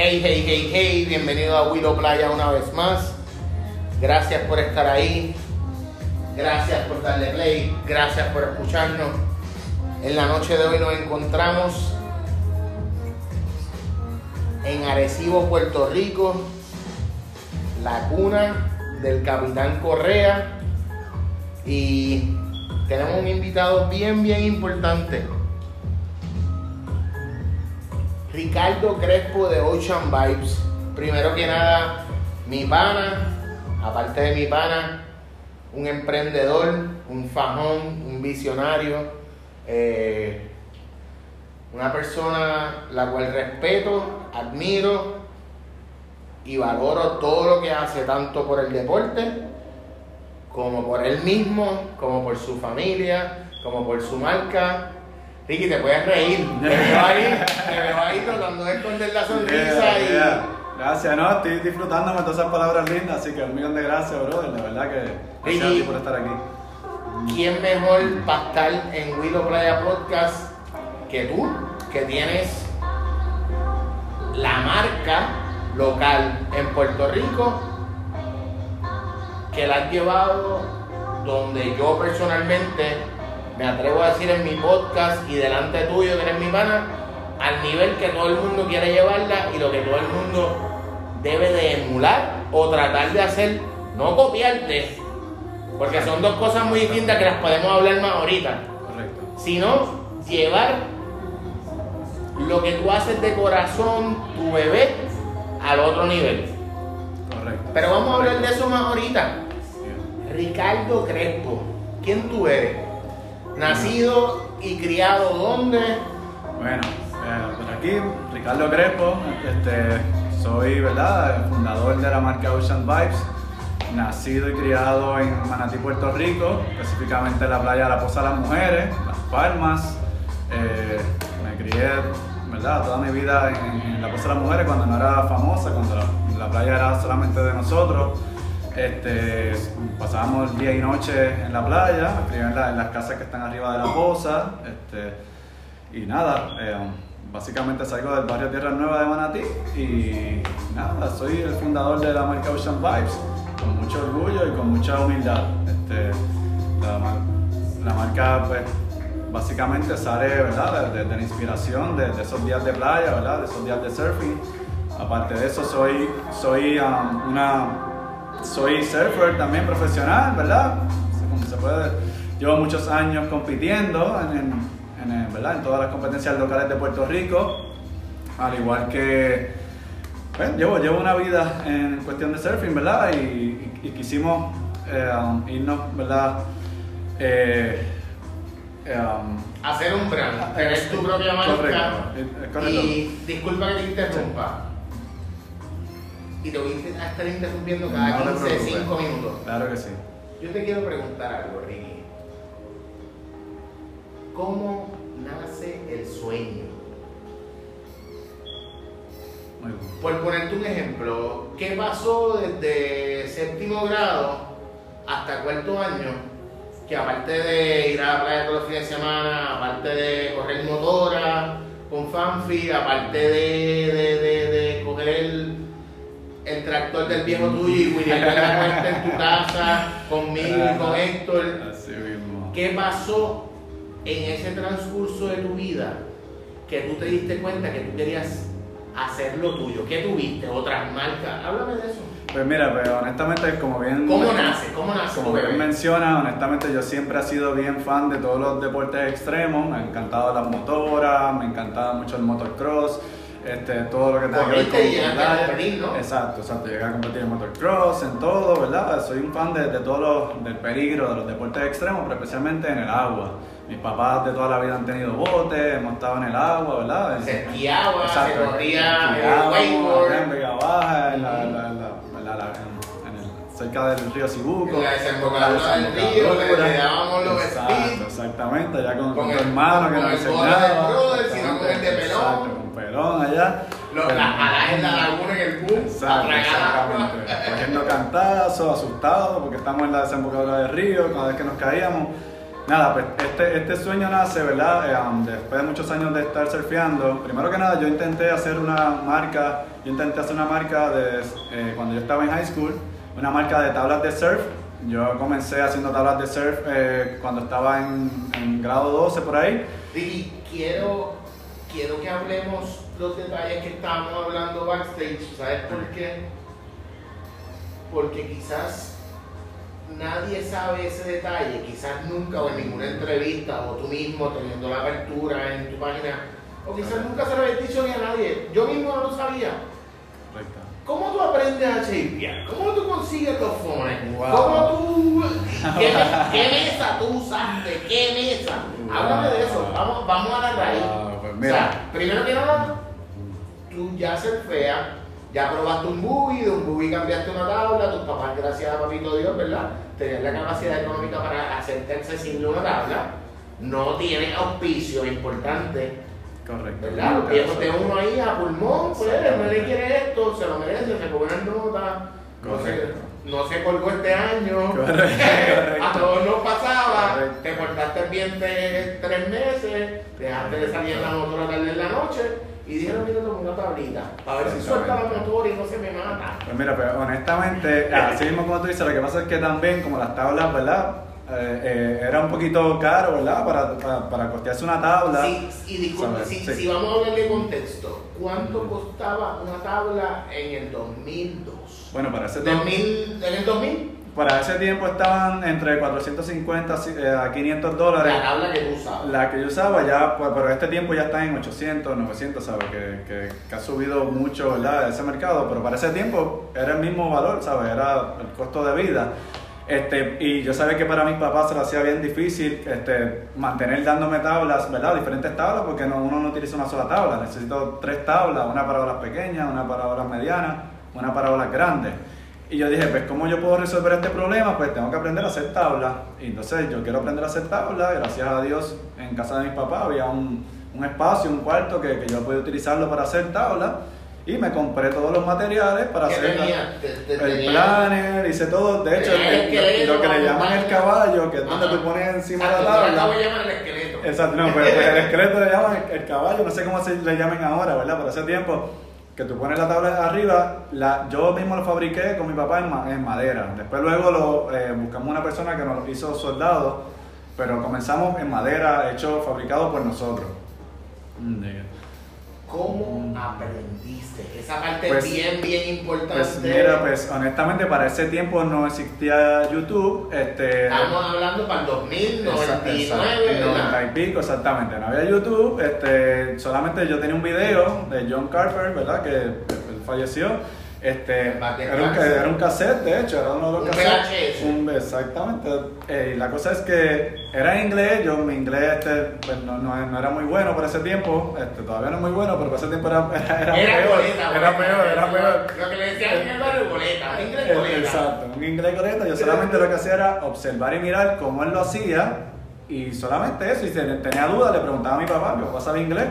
Hey, hey, hey, hey, bienvenido a Willow Playa una vez más. Gracias por estar ahí. Gracias por darle play. Gracias por escucharnos. En la noche de hoy nos encontramos en Arecibo, Puerto Rico, la cuna del Capitán Correa. Y tenemos un invitado bien, bien importante. Ricardo Crespo de Ocean Vibes. Primero que nada, mi pana, aparte de mi pana, un emprendedor, un fajón, un visionario, eh, una persona la cual respeto, admiro y valoro todo lo que hace, tanto por el deporte, como por él mismo, como por su familia, como por su marca. Ricky, te puedes reír. Te veo ahí, te veo ahí tratando de esconder la sonrisa y. Yeah. Gracias, no, estoy disfrutándome de todas esas palabras lindas, así que un millón de gracias, brother, de verdad que gracias a ti por estar aquí. ¿Quién mejor para estar en Willow Playa Podcast que tú, que tienes la marca local en Puerto Rico, que la has llevado donde yo personalmente me atrevo a decir en mi podcast y delante tuyo, que eres mi pana, al nivel que todo el mundo quiere llevarla y lo que todo el mundo debe de emular o tratar de hacer, no copiarte, porque son dos cosas muy distintas que las podemos hablar más ahorita, Correcto. sino llevar lo que tú haces de corazón, tu bebé, al otro nivel. Correcto. Pero vamos a hablar de eso más ahorita. Ricardo Crespo, ¿quién tú eres? Nacido y criado dónde? Bueno, eh, por aquí, Ricardo Crespo, este, soy, ¿verdad?, el fundador de la marca Ocean Vibes, nacido y criado en Manatí, Puerto Rico, específicamente en la playa de la Poza de las Mujeres, Las Palmas. Eh, me crié, ¿verdad?, toda mi vida en, la Poza de las Mujeres cuando no era famosa, cuando la playa era solamente de nosotros. Este, pasábamos día y noche en la playa, en, en las casas que están arriba de la poza. Este, y nada, eh, básicamente salgo del barrio Tierra Nueva de Manatí y nada, soy el fundador de la marca Ocean Vibes, con mucho orgullo y con mucha humildad. Este, la, mar- la marca pues, básicamente sale ¿verdad? De, la inspiración de, esos días de playa, de esos días de surfing. Aparte de eso, soy, soy um, una soy surfer también profesional, ¿verdad? Como se puede, llevo muchos años compitiendo en, en- en, ¿verdad? en todas las competencias locales de Puerto Rico, al igual que bueno, llevo, llevo una vida en cuestión de surfing, ¿verdad? Y, y- y quisimos eh, um, irnos, ¿verdad? Eh, eh, um, Hacer un brand, tener tu propia marca. Correcto, correcto. Y disculpa que te interrumpa. Y te voy a estar interrumpiendo cada No te 15, preocupes. 5 minutos. Claro que sí. Yo te quiero preguntar algo, Ricky. ¿Cómo nace el sueño? Muy bien. Por ponerte un ejemplo, ¿qué pasó desde séptimo grado hasta cuarto año? Que aparte de ir a la playa todos los fines de semana, aparte de correr motora con Fanfi, aparte de, de, de, de coger el, el tractor del viejo tuyo y William la en tu casa, conmigo y con Héctor, Así mismo. ¿Qué pasó en ese transcurso de tu vida que tú te diste cuenta que tú querías hacer lo tuyo? ¿Qué tuviste? ¿Otras marcas? Háblame de eso. Pues mira, pues honestamente, como bien. ¿Cómo nace? ¿Cómo nace Como bien menciona, honestamente yo siempre he sido bien fan de todos los deportes extremos. Me ha encantado las motoras, me encantaba mucho el motocross, este, todo lo que tenga que ver y con competir, ¿no? Exacto, exacto. Llegué a competir en motocross, en todo, ¿verdad? Soy un fan de, de todos los, del peligro, de los deportes extremos, pero especialmente en el agua. Mis papás de toda la vida han tenido botes, hemos estado en el agua, ¿verdad? Se esquiaba, Exacto. se corría wakeboard. en Vega Baja, en la, en la- en la- en el- cerca del río Sibuco. En la desembocadura del río, le- le dábamos los Exacto. Exactamente, allá con, Con con tu hermano que nos enseñaba. brother, sino con el de pelón. Allá. Los, Pero- las alas en la laguna en el bus, a exactamente. Cogiendo cantazos, asustados, porque estamos en la desembocadura del río, cada vez que nos caíamos. Nada, pues este, este sueño nace, ¿verdad? Eh, um, después de muchos años de estar surfeando. Primero que nada, yo intenté hacer una marca, yo intenté hacer una marca de, eh, cuando yo estaba en high school, una marca de tablas de surf. Yo comencé haciendo tablas de surf eh, cuando estaba en, en grado 12 por ahí. Y quiero, quiero que hablemos los detalles que estábamos hablando backstage. ¿Sabes por qué? Porque quizás nadie sabe ese detalle, quizás nunca o en ninguna entrevista o tú mismo teniendo la apertura en tu página, o quizás nunca se lo habías dicho ni a nadie. Yo mismo no lo sabía. Correcto. ¿Cómo tú aprendes a shapear? ¿Cómo tú consigues los fones? Wow. ¿Cómo tú... ¿Qué, qué mesa tú usaste? ¿Qué mesa? Háblame de eso. Vamos, vamos a la raíz. Wow, pues O mira. sea, primero que nada, ya surfeas, ya probaste un buggy, de un buggy cambiaste una tabla, tus papás, gracias a papito Dios, ¿verdad? Tenían la capacidad económica para hacerte accesible una tabla. No tienen auspicio importante. Correcto. ¿verdad? Los viejos de uno ahí a pulmón, pues no le quiere esto, se lo merece, se pone en nota, no se, Correcto. no se colgó este año, correcto. a todos nos pasaba, Correcto. te portaste bien de tres meses, dejaste de salir en la motora tarde en la noche y dijeron, mira, toma una tablita, para ver si suelta la motora y no se me mata. Pues mira, pero honestamente, así mismo como tú dices, lo que pasa es que también, como las tablas, ¿verdad? Eh, eh, era un poquito caro, ¿verdad? Para, para, para costearse una tabla. Sí, y disculpe, si, Sí. si vamos a hablar de contexto, ¿cuánto costaba una tabla en el 2002? Bueno, para ese tiempo, 2000, ¿En el 2000? Para ese tiempo estaban entre 450 eh, a 500 dólares. La tabla que tú usabas. La que yo usaba ya, pues, pero este tiempo ya está en 800, 900, ¿sabes? Que, que, que ha subido mucho, ¿verdad? Ese mercado, pero para ese tiempo era el mismo valor, ¿sabes? Era el costo de vida. Este, y yo sabía que para mis papás se lo hacía bien difícil este, mantener dándome tablas, ¿verdad? Diferentes tablas, porque no, uno no utiliza una sola tabla. Necesito tres tablas, una para olas pequeñas, una para olas medianas, una para olas grandes. Y yo dije, pues, ¿cómo yo puedo resolver este problema? Pues tengo que aprender a hacer tablas. Y entonces yo quiero aprender a hacer tablas. Gracias a Dios, en casa de mis papás había un, un espacio, un cuarto que, que yo podía utilizarlo para hacer tablas. Y me compré todos los materiales para ¿Qué hacer la- tenía? Te- te- el tenía- planner, hice todo. De hecho, el lo que le llaman el caballo, que es donde tú pones encima de la tabla. llamar el esqueleto. Exacto, no, pues, pues el esqueleto le llaman el, el caballo, no sé cómo se le llamen ahora, ¿verdad? Pero hace tiempo que tú pones la tabla arriba, la, yo mismo lo fabriqué con mi papá en, ma- en madera. Después luego lo, eh, buscamos una persona que nos hizo soldado, pero comenzamos en madera, hecho, fabricado por nosotros. Mm. ¿Cómo aprendiste? Esa parte Pues- bien, bien importante. Pues mira, pues honestamente para ese tiempo no existía YouTube. Este, Estamos hablando para el 2000, Exacto, 99, exacto, ¿verdad? 90 y pico, exactamente. No había YouTube, este, solamente yo tenía un video de John Carper, ¿verdad? Que él falleció. Este, era, un, era un cassette, de hecho, era uno de los Un cassettes. VHS. Un- exactamente. Eh, y la cosa es que era en inglés, yo mi inglés este, pues, no, no, no era muy bueno por ese tiempo, este, todavía no es muy bueno, pero por ese tiempo era, era, era Era peor. era peor, era peor. Lo que le decían en el barrio, goleta, inglés Eh, goleta. Exacto, un inglés correcto. Yo solamente lo que hacía era observar y mirar cómo él lo hacía y solamente eso. Y si tenía dudas, le preguntaba a mi papá, mi papá sabía inglés,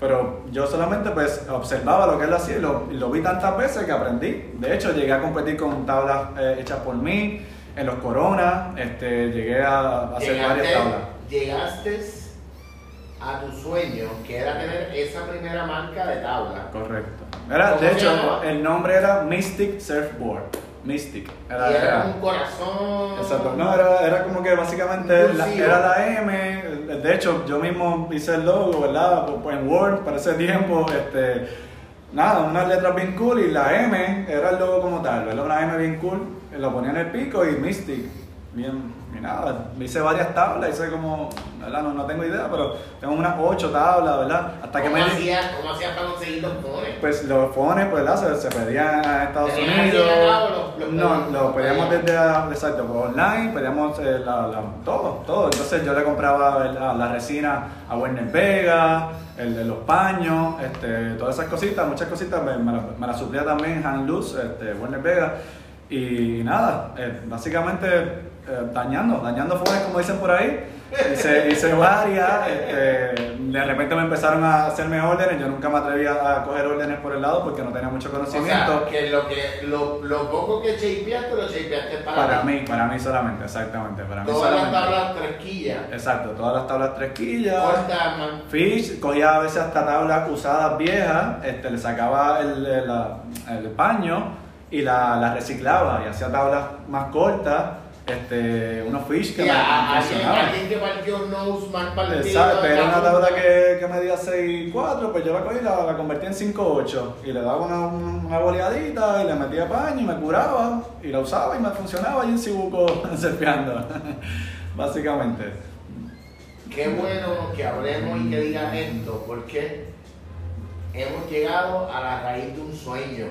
pero yo solamente pues observaba lo que él hacía y lo, y lo vi tantas veces que aprendí. De hecho, llegué a competir con tablas eh, hechas por mí, en los coronas, este, llegué a, a hacer varias tablas. Llegaste a tu sueño, que era tener esa primera marca de tabla. Correcto. Era, ¿Cómo de hecho, el nombre era Mystic Surfboard. Mystic. y era un corazón. Exacto, no, era, era como que básicamente la- era la M, de hecho yo mismo hice el logo, ¿verdad? Pues, pues, en Word para ese tiempo, este, nada, unas letras bien cool y la M era el logo como tal, ¿verdad? Una M bien cool, lo ponía en el pico y Mystic, bien, y nada, hice varias tablas, hice como, ¿verdad? No, no tengo idea, pero tengo unas ocho tablas, ¿verdad? Hasta que ¿Cómo me... hacías ¿Cómo hacías para conseguir los pones? Pues los fones, pues, ¿verdad? Se, se pedían a Estados ¿Tenías Unidos. los- los no, pedían? lo pedíamos desde, exacto, por online, pedíamos eh, la, la- todo, todo. Entonces yo le compraba la, la resina a Werner Vega, el de los paños, este, todas esas cositas, muchas cositas, me, me, me las suplía también Han Luz, este, Werner Vega. Y nada, eh, básicamente eh, dañando, dañando fones como dicen por ahí. hice, hice varias, este, de repente me empezaron a hacerme órdenes, yo nunca me atrevía a coger órdenes por el lado porque no tenía mucho O conocimiento. sea, que lo, que, lo, lo poco que shapeaste, lo shapeaste para, para mí, para mí solamente, exactamente, para mí Todas las solamente. tablas tresquillas. Exacto, todas las tablas tresquillas. Fish, cogía a veces hasta tablas usadas viejas, este, le sacaba el, el paño y la, la reciclaba y hacía tablas más cortas, este, unos fish que me, funcionaban. alguien que partió partido. Era una tabla que, que medía 6'4", pues yo la cogí y la, la convertí en 5'8", y le daba una, una boleadita y le metía paño y me curaba, y la usaba y me funcionaba y en Cibuco surfeando, básicamente. Qué bueno que hablemos y que digas esto, porque hemos llegado a la raíz de un sueño.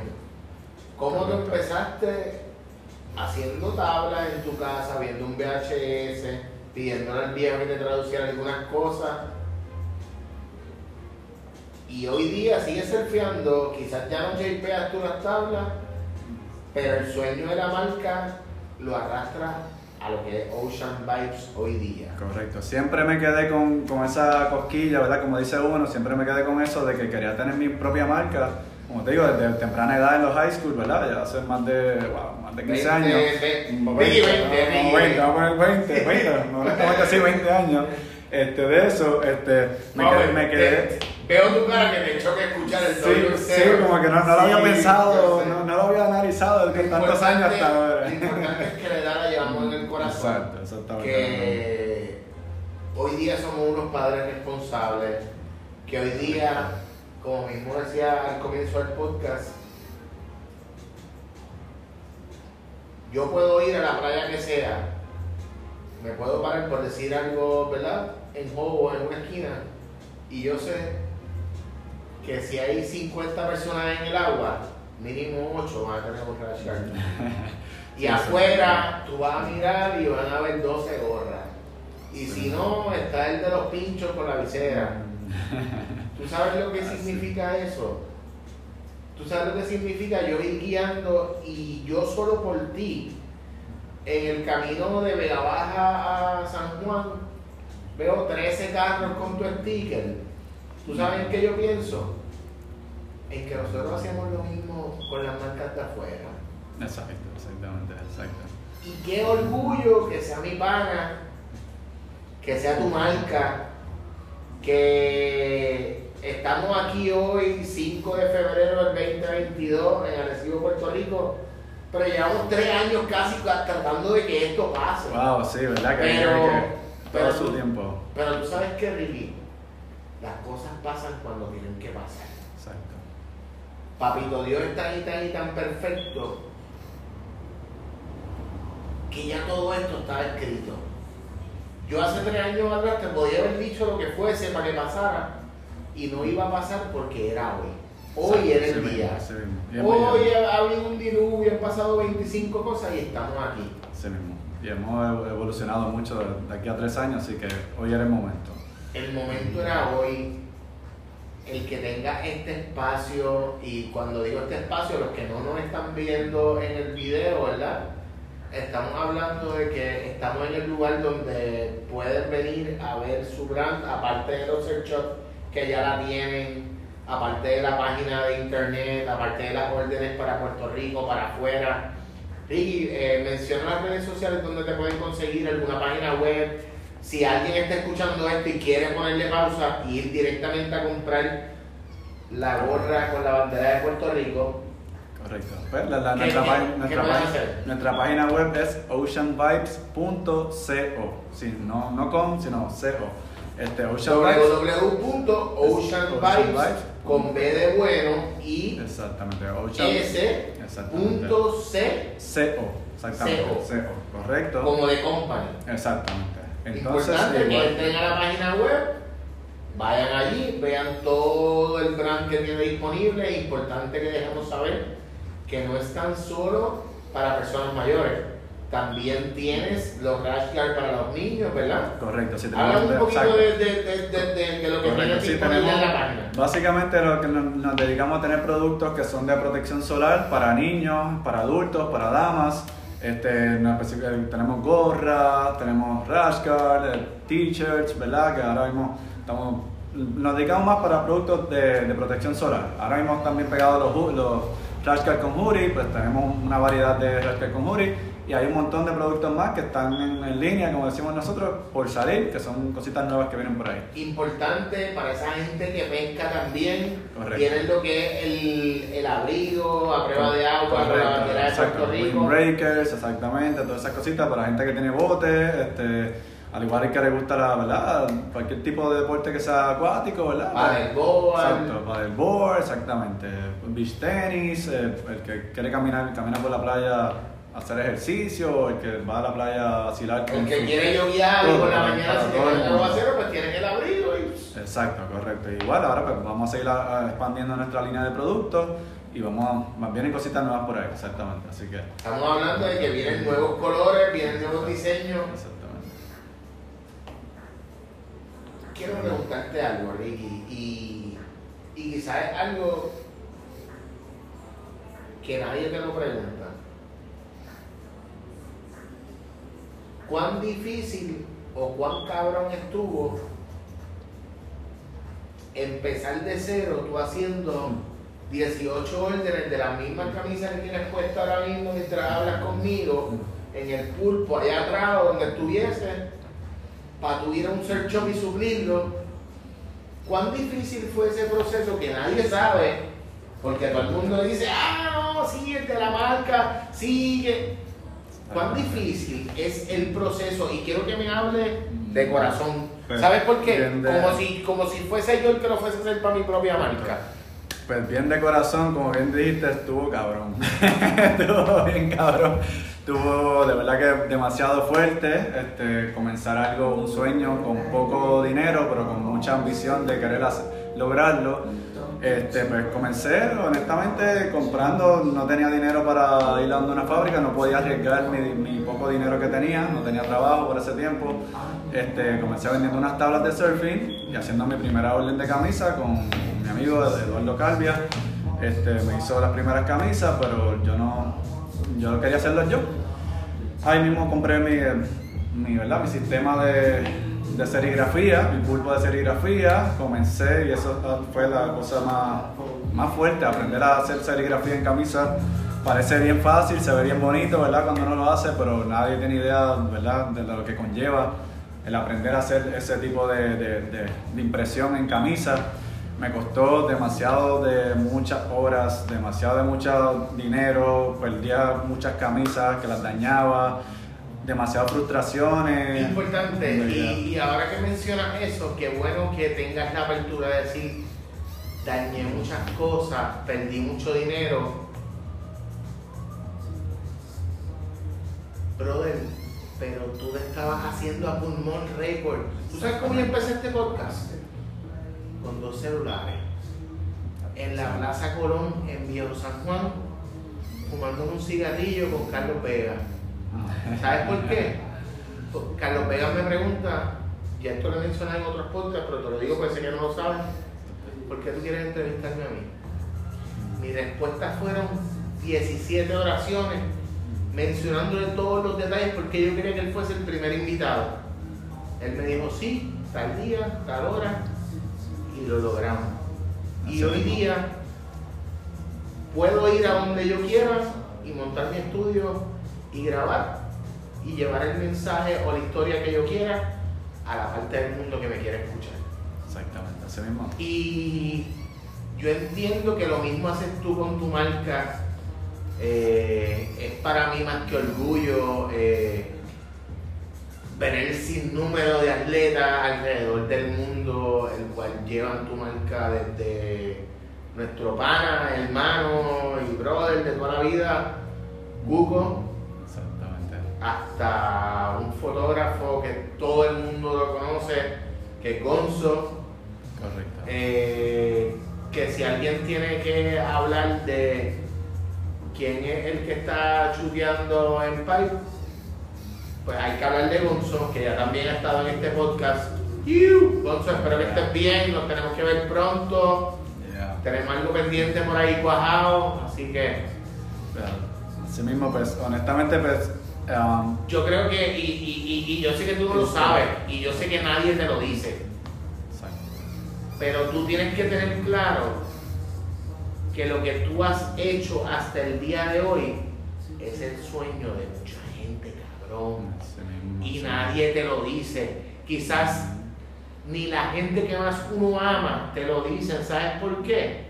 ¿Cómo tú empezaste haciendo tablas en tu casa, viendo un VHS, pidiéndole al viejo que te traduciera algunas cosas? Y hoy día sigues surfeando, quizás ya no shapeas tú las tablas, pero el sueño de la marca lo arrastra a lo que es Ocean Vibes hoy día. Correcto, siempre me quedé con, con esa cosquilla, ¿verdad? Como dice uno, siempre me quedé con eso de que quería tener mi propia marca, como te digo, desde temprana edad en los high school, ¿verdad? Ya hace más de, wow, más de 15 Veinte, años. ve- Como Ricky, 20, veinte, no, Ricky, 20, vamos a poner 20, 20, no, honestamente sí, 20 años. Este, de eso, este, me No, quedé, me quedé, te- Veo tu cara que te choca escuchar el Sí, doble sí, como que no, no lo había Sí, pensado, no, no lo había analizado desde tantos años hasta ahora. Lo importante es que la edad la llevamos en el corazón. Exacto, exactamente. Que hoy día somos unos padres responsables. Que hoy día, como mismo decía al comienzo del podcast, yo puedo ir a la playa que sea, me puedo parar por decir algo, ¿verdad? En juego en una esquina, y yo sé que si hay 50 personas en el agua, mínimo 8 van a tener rash guard. Y Sí, afuera tú vas a mirar y van a haber 12 gorras. Y si no, está el de los pinchos con la visera. ¿Tú sabes lo que Así. significa eso? ¿Tú sabes lo que significa yo ir guiando y yo solo por ti, en el camino de Vega Baja a San Juan, veo 13 carros con tu sticker? ¿Tú sabes en qué yo pienso? En que nosotros hacemos lo mismo con las marcas de afuera. Exacto, exactamente, exacto. Y qué orgullo que sea mi pana, que sea tu marca, que estamos aquí hoy, 5 de febrero del 2022, en Arecibo, Puerto Rico, pero llevamos tres años casi tratando de que esto pase. Wow, sí, ¿verdad? Que, Pero- que pero su tú- tiempo. Pero tú sabes que, Ricky, las cosas pasan cuando tienen que pasar. Exacto. Papito Dios es tan y tan y tan perfecto que ya todo esto estaba escrito. Yo hace tres años atrás te podía haber dicho lo que fuese para que pasara y no iba a pasar porque era hoy. Hoy era el día. sí Hoy ha habido un diluvio, han pasado 25 cosas y estamos aquí. Sí mismo. Y hemos evolucionado mucho de, aquí a tres años, así que hoy era el momento. El momento era hoy. El que tenga este espacio, y cuando digo este espacio, los que no nos están viendo en el video, ¿verdad? Estamos hablando de que estamos en el lugar donde pueden venir a ver su brand, aparte de los shops que ya la tienen, aparte de la página de internet, aparte de las órdenes para Puerto Rico, para afuera. Ricky, eh, menciona las redes sociales donde te pueden conseguir alguna página web. Si alguien está escuchando esto y quiere ponerle pausa y ir directamente a comprar la gorra con la bandera de Puerto Rico, Correcto. Pues, la- la- ¿Qué- nuestra, qué- pá- qué nuestra, hacer? nuestra página web es oceanvibes.co. Sí, no, no com, sino co. Este, Ocean con B de bueno y Exactamente. Ocean. S Exactamente. punto C CO. Exactamente. CO. CO. Correcto. como de company. Exactamente. Entonces, Importante que igual- entren a la página web, vayan allí, vean todo el brand que tiene disponible. Es importante que dejemos saber que no es tan solo para personas mayores. También tienes los rash guard para los niños, ¿verdad? Correcto, sí Habla un poquito de, de, de, de, lo que Correcto, sí, tenemos- en la página. Básicamente lo que nos, nos dedicamos a tener productos que son de protección solar para niños, para adultos, para damas. Este, especific- tenemos gorras, tenemos rash guard, eh, t-shirts, ¿verdad? Que ahora mismo estamos, nos dedicamos más para productos de, de protección solar. Ahora mismo bien pegados los, los rash guard con hoodie, pues tenemos una variedad de rash guard con hoodie y hay un montón de productos más que están en, en línea, como decimos nosotros, por salir, que son cositas nuevas que vienen por ahí. Importante para esa gente que pesca también. Correcto. Tienen lo que es el, el abrigo a prueba de agua con la Correcto, bandera de exacto. Puerto Rico. Windbreakers, exactamente, todas esas cositas para gente que tiene botes, este, al igual que le gusta la, ¿verdad? cualquier tipo de deporte que sea acuático, ¿verdad? Paddleboard. Exacto, paddleboard, exactamente. Beach tenis, eh, el que quiere caminar, caminar por la playa, hacer ejercicio, el que va a la playa a vacilar con El que quiere yoguear y por la mañana si tiene el aguacero, pues tienen el abrigo y... Exacto, correcto. Igual ahora pues vamos a seguir a- a expandiendo nuestra línea de productos y vamos a, más vienen cositas nuevas por ahí, exactamente. Así que, Estamos hablando de que vienen nuevos colores, vienen nuevos diseños. exactamente. Quiero preguntarte algo, Ricky, y, y quizás es algo que nadie te lo pregunta. ¿Cuán difícil o cuán cabrón estuvo empezar de cero tú haciendo 18 órdenes de las mismas camisas que tienes puesta ahora mismo mientras hablas conmigo en el pulpo allá atrás donde estuviese para tu ir a un search shop y suplirlo. Cuán difícil fue ese proceso que nadie sabe porque todo el mundo dice ah no sí de la marca sí que cuán difícil es el proceso y quiero que me hable de corazón Pues, ¿sabes por qué? de- como si como si fuese yo el que lo fuese a hacer para mi propia marca Pues bien de corazón, como bien dijiste, estuvo cabrón. estuvo bien cabrón. Estuvo de verdad que demasiado fuerte este, comenzar algo, un sueño con poco dinero, pero con mucha ambición de querer hacer- lograrlo. Este, pues comencé honestamente comprando, no tenía dinero para ir a una fábrica, no podía arriesgar mi, poco dinero que tenía, no tenía trabajo por ese tiempo. Este, comencé vendiendo unas tablas de surfing y haciendo mi primera orden de camisa con mi amigo Eduardo Calvia. Este, me hizo las primeras camisas, pero yo no, yo quería hacerlas yo. Ahí mismo compré mi, ¿verdad? mi sistema de, de serigrafía, mi pulpo de serigrafía. Comencé y eso fue la cosa más, más fuerte, aprender a hacer serigrafía en camisa. Parece bien fácil, se ve bien bonito, ¿verdad? Cuando uno lo hace, pero nadie tiene idea, ¿verdad? De lo que conlleva el aprender a hacer ese tipo de, de- de- de impresión en camisa. Me costó demasiado de muchas horas, demasiado de mucho dinero, perdía muchas camisas que las dañaba, demasiadas frustraciones. Importante, y, y ahora que mencionas eso, qué bueno que tengas la apertura de decir, dañé muchas cosas, perdí mucho dinero. Brother, pero tú le estabas haciendo a pulmón récord. ¿Tú sabes cómo yo empecé este podcast? Con dos celulares. En la Plaza Colón, en Viejo San Juan, fumando un cigarrillo con Carlos Vega. ¿Sabes por qué? Carlos Vega me pregunta, y esto lo he mencionado en otros podcasts, pero te lo digo porque sé que no lo sabes, ¿por qué tú quieres entrevistarme a mí? Mis respuestas fueron 17 oraciones, mencionándole todos los detalles porque yo quería que él fuese el primer invitado. Él me dijo, sí, tal día, tal hora, y lo logramos. Y hoy día puedo ir a donde yo quiera y montar mi estudio y grabar y llevar el mensaje o la historia que yo quiera a la parte del mundo que me quiera escuchar. Exactamente, así mismo. Y yo entiendo que lo mismo haces tú con tu marca. Eh, es para mí más que orgullo eh, ver el sinnúmero de atletas alrededor del mundo, el cual llevan tu marca desde nuestro pana, hermano y brother de toda la vida, Exactamente. Hasta un fotógrafo que todo el mundo lo conoce, que es Gonzo. Correcto. Eh, que si alguien tiene que hablar de quién es el que está chuteando en Pipe, pues hay que hablar de Gonzo, que ya también ha estado en este podcast. Gonzo, espero que estés bien, nos tenemos que ver pronto. Yeah. Tenemos algo pendiente por ahí cuajado, así que Pero, Así mismo, pues, honestamente, pues. Um, Yo creo que, y, y, y, y yo sé que tú no lo sabes, y yo sé que nadie te lo dice, exacto. pero tú tienes que tener claro que lo que tú has hecho hasta el día de hoy es el sueño de mucha gente, cabrón. Y nadie te lo dice. Quizás ni la gente que más uno ama te lo dicen. ¿Sabes por qué?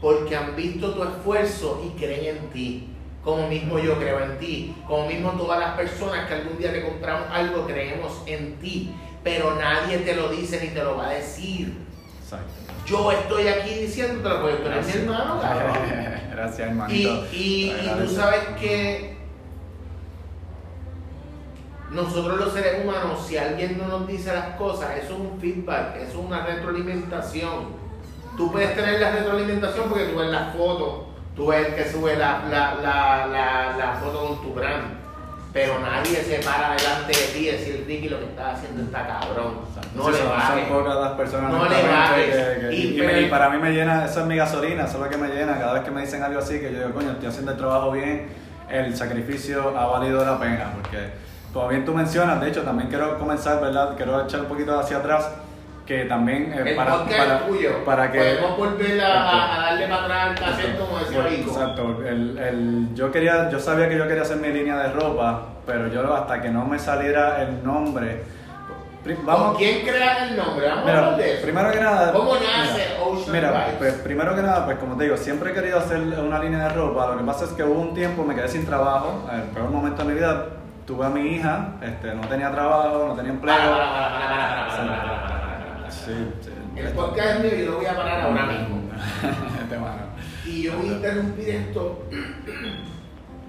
Porque han visto tu esfuerzo y creen en ti. Como mismo yo creo en ti. Como mismo todas las personas que algún día te compramos algo creemos en ti. Pero nadie te lo dice ni te lo va a decir. Exacto. Yo estoy aquí diciéndotelo porque tú eres mi hermano, cabrón. Gracias, Y, hermanito. y- y tú Agradezco. sabes que nosotros los seres humanos, si alguien no nos dice las cosas, eso es un feedback, eso es una retroalimentación. Tú puedes tener la retroalimentación porque tú ves las fotos, tú ves el que sube la, la, la, la, foto con tu brand, pero nadie se para delante de ti y decir, Ricky, lo que estás haciendo está cabrón. No le son, son bajes. pocas las personas No le bajes. y para mí me llena, eso es mi gasolina, eso es lo que me llena. Cada vez que me dicen algo así, que yo digo, coño, estoy haciendo el trabajo bien, el sacrificio ha valido la pena. Porque, como bien tú mencionas, de hecho, también quiero comenzar, ¿verdad? Quiero echar un poquito hacia atrás, que también eh, El para, para, tuyo. para que. Podemos volver a, a- a darle para atrás al cassette como decía Vico. Exacto, el, el- yo, quería, yo sabía que yo quería hacer mi línea de ropa, pero yo hasta que no me saliera el nombre. pri- ¿Con quién crea el nombre? Vamos a Mira, hablar de eso. primero que nada. ¿Cómo nace mira, Ocean Mira, Vibes? pues primero que nada, pues como te digo, siempre he querido hacer una línea de ropa. Lo que pasa es que hubo un tiempo, me quedé sin trabajo. El peor momento de mi vida, tuve a mi hija, este, no tenía trabajo, no tenía empleo. Para, para, para, Sí, sí. El podcast es mío y yo lo voy a parar ahora mismo. Y yo voy a interrumpir esto.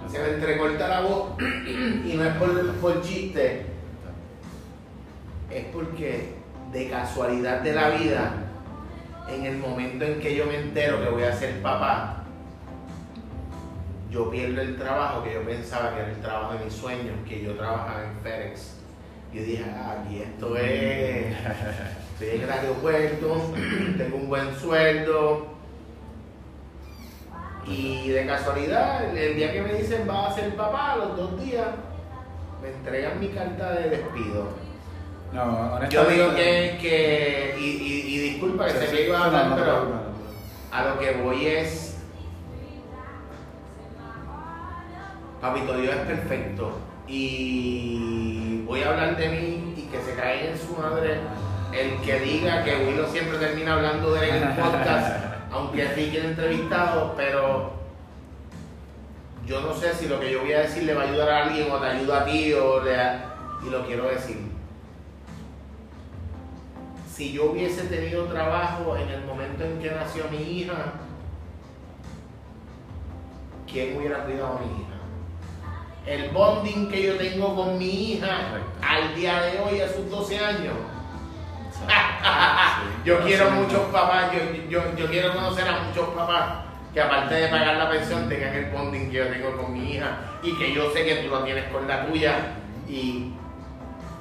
Se me entrecorta la voz y no es por, por chiste, es porque de casualidad de la vida, en el momento en que yo me entero que voy a ser papá, yo pierdo el trabajo que yo pensaba que era el trabajo de mis sueños, que yo trabajaba en FedEx. Yo dije, ah, aquí esto es, estoy en el aeropuerto, tengo un buen sueldo. Y de casualidad, el- día que me dicen va a ser papá, los dos días, me entregan mi carta de despido. No. Yo digo que, que y, y- y disculpa que sé que iba a hablar, no pero a lo que voy es, Papito Dios es perfecto y voy a hablar de mí y que se caiga en su madre el que diga que Willow siempre termina hablando de él en el podcast, aunque Ricky el entrevistado, pero yo no sé si lo que yo voy a decir le va a ayudar a alguien o te ayuda a ti o le y lo quiero decir. Si yo hubiese tenido trabajo en el momento en que nació mi hija, ¿quién hubiera cuidado a mi hija? El bonding que yo tengo con mi hija al día de hoy, a sus 12 años. Yo quiero muchos papás, yo, yo, yo quiero conocer a muchos papás que aparte de pagar la pensión tengan el bonding que yo tengo con mi hija y que yo sé que tú lo tienes con la tuya y,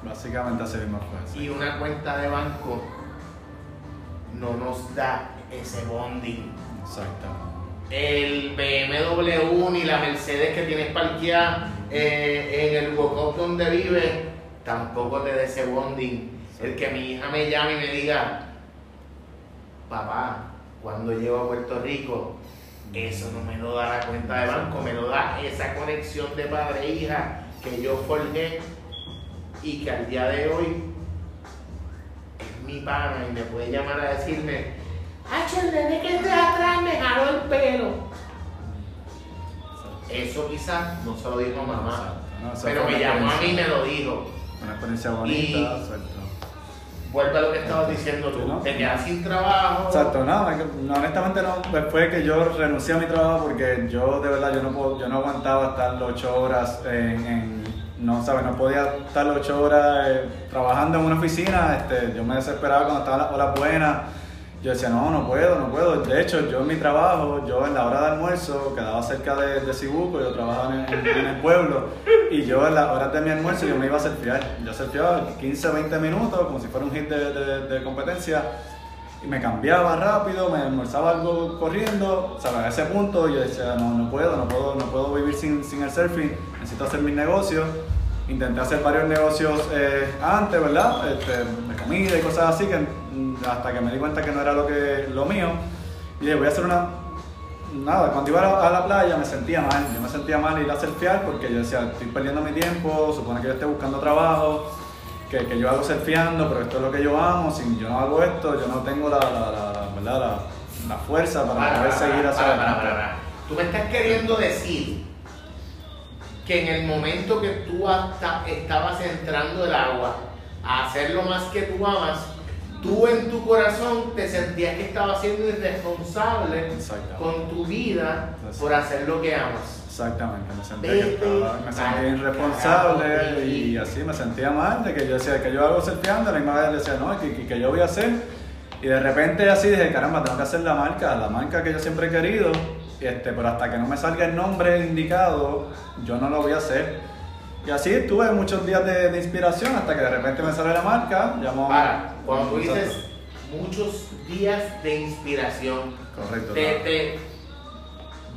Básicamente así mismo fue. y una cuenta de banco no nos da ese bonding. Exacto. El BMW ni la Mercedes que tienes parqueada eh, en el walk donde vives tampoco te da ese bonding. El que mi hija me llame y me diga, papá, cuando llego a Puerto Rico, eso no me lo da la cuenta de banco, me lo da esa conexión de padre e hija que yo forjé y que al día de hoy es mi pana y me puede llamar a decirme, ¡Hacho, el nene que está atrás me jaló el pelo! Eso quizás no se lo dijo mamá. No, pero me llamó a mí y me lo dijo. Una experiencia bonita, Y-. Vuelve a lo que estabas diciendo tú, ¿no? te quedas sin trabajo. Exacto, no, es que, no, honestamente no, después que yo renuncié a mi trabajo porque yo de verdad yo no, puedo- yo no aguantaba estar ocho horas en, en- no sabes, no podía estar ocho horas eh, trabajando en una oficina, este, yo me desesperaba cuando estaban las horas buenas, yo decía no, no puedo, no puedo, de hecho yo en mi trabajo, yo en la hora de almuerzo quedaba cerca de, de Cibuco, yo trabajaba en, en- el pueblo y yo en las horas de mi almuerzo yo me iba a surfear, yo surfeaba 15, 20 minutos como si fuera un hit de, de- competencia y me cambiaba rápido, me almorzaba algo corriendo, ¿sabes? A ese punto yo decía, no, no puedo, no puedo, no puedo vivir sin, sin el surfing, necesito hacer mis negocios. Intenté hacer varios negocios eh, antes, ¿verdad? Este, de comida y cosas así, que, hasta que me di cuenta que no era lo, que, lo mío. Y dije, voy a hacer una... Nada, cuando iba a la, a la playa me sentía mal, yo me sentía mal ir a surfear porque yo decía, estoy perdiendo mi tiempo, supone que yo esté buscando trabajo, que, que yo hago surfeando, pero esto es lo que yo amo, si yo no hago esto, yo no tengo la, la, la, ¿verdad? la, la fuerza para, Para, poder para, seguir hacia adelante. Tú me estás queriendo decir que en el momento que tú hasta estabas entrando el agua a hacer lo más que tú amas, tú en tu corazón te sentías que estabas siendo irresponsable con tu vida por hacer lo que amas. Exactamente, me sentía, Vete que estaba- me sentía irresponsable carajo, y así me sentía mal, de que yo decía que yo hago surfeando, la misma vez decía, no, que, que, que yo voy a hacer. Y de repente así dije, caramba, tengo que hacer la marca, la marca que yo siempre he querido, este, pero hasta que no me salga el nombre indicado, yo no lo voy a hacer. Y así tuve muchos días de, de inspiración hasta que de repente me sale la marca, llamo... Para, cuando tú dices muchos días de inspiración, Correcto. te, te-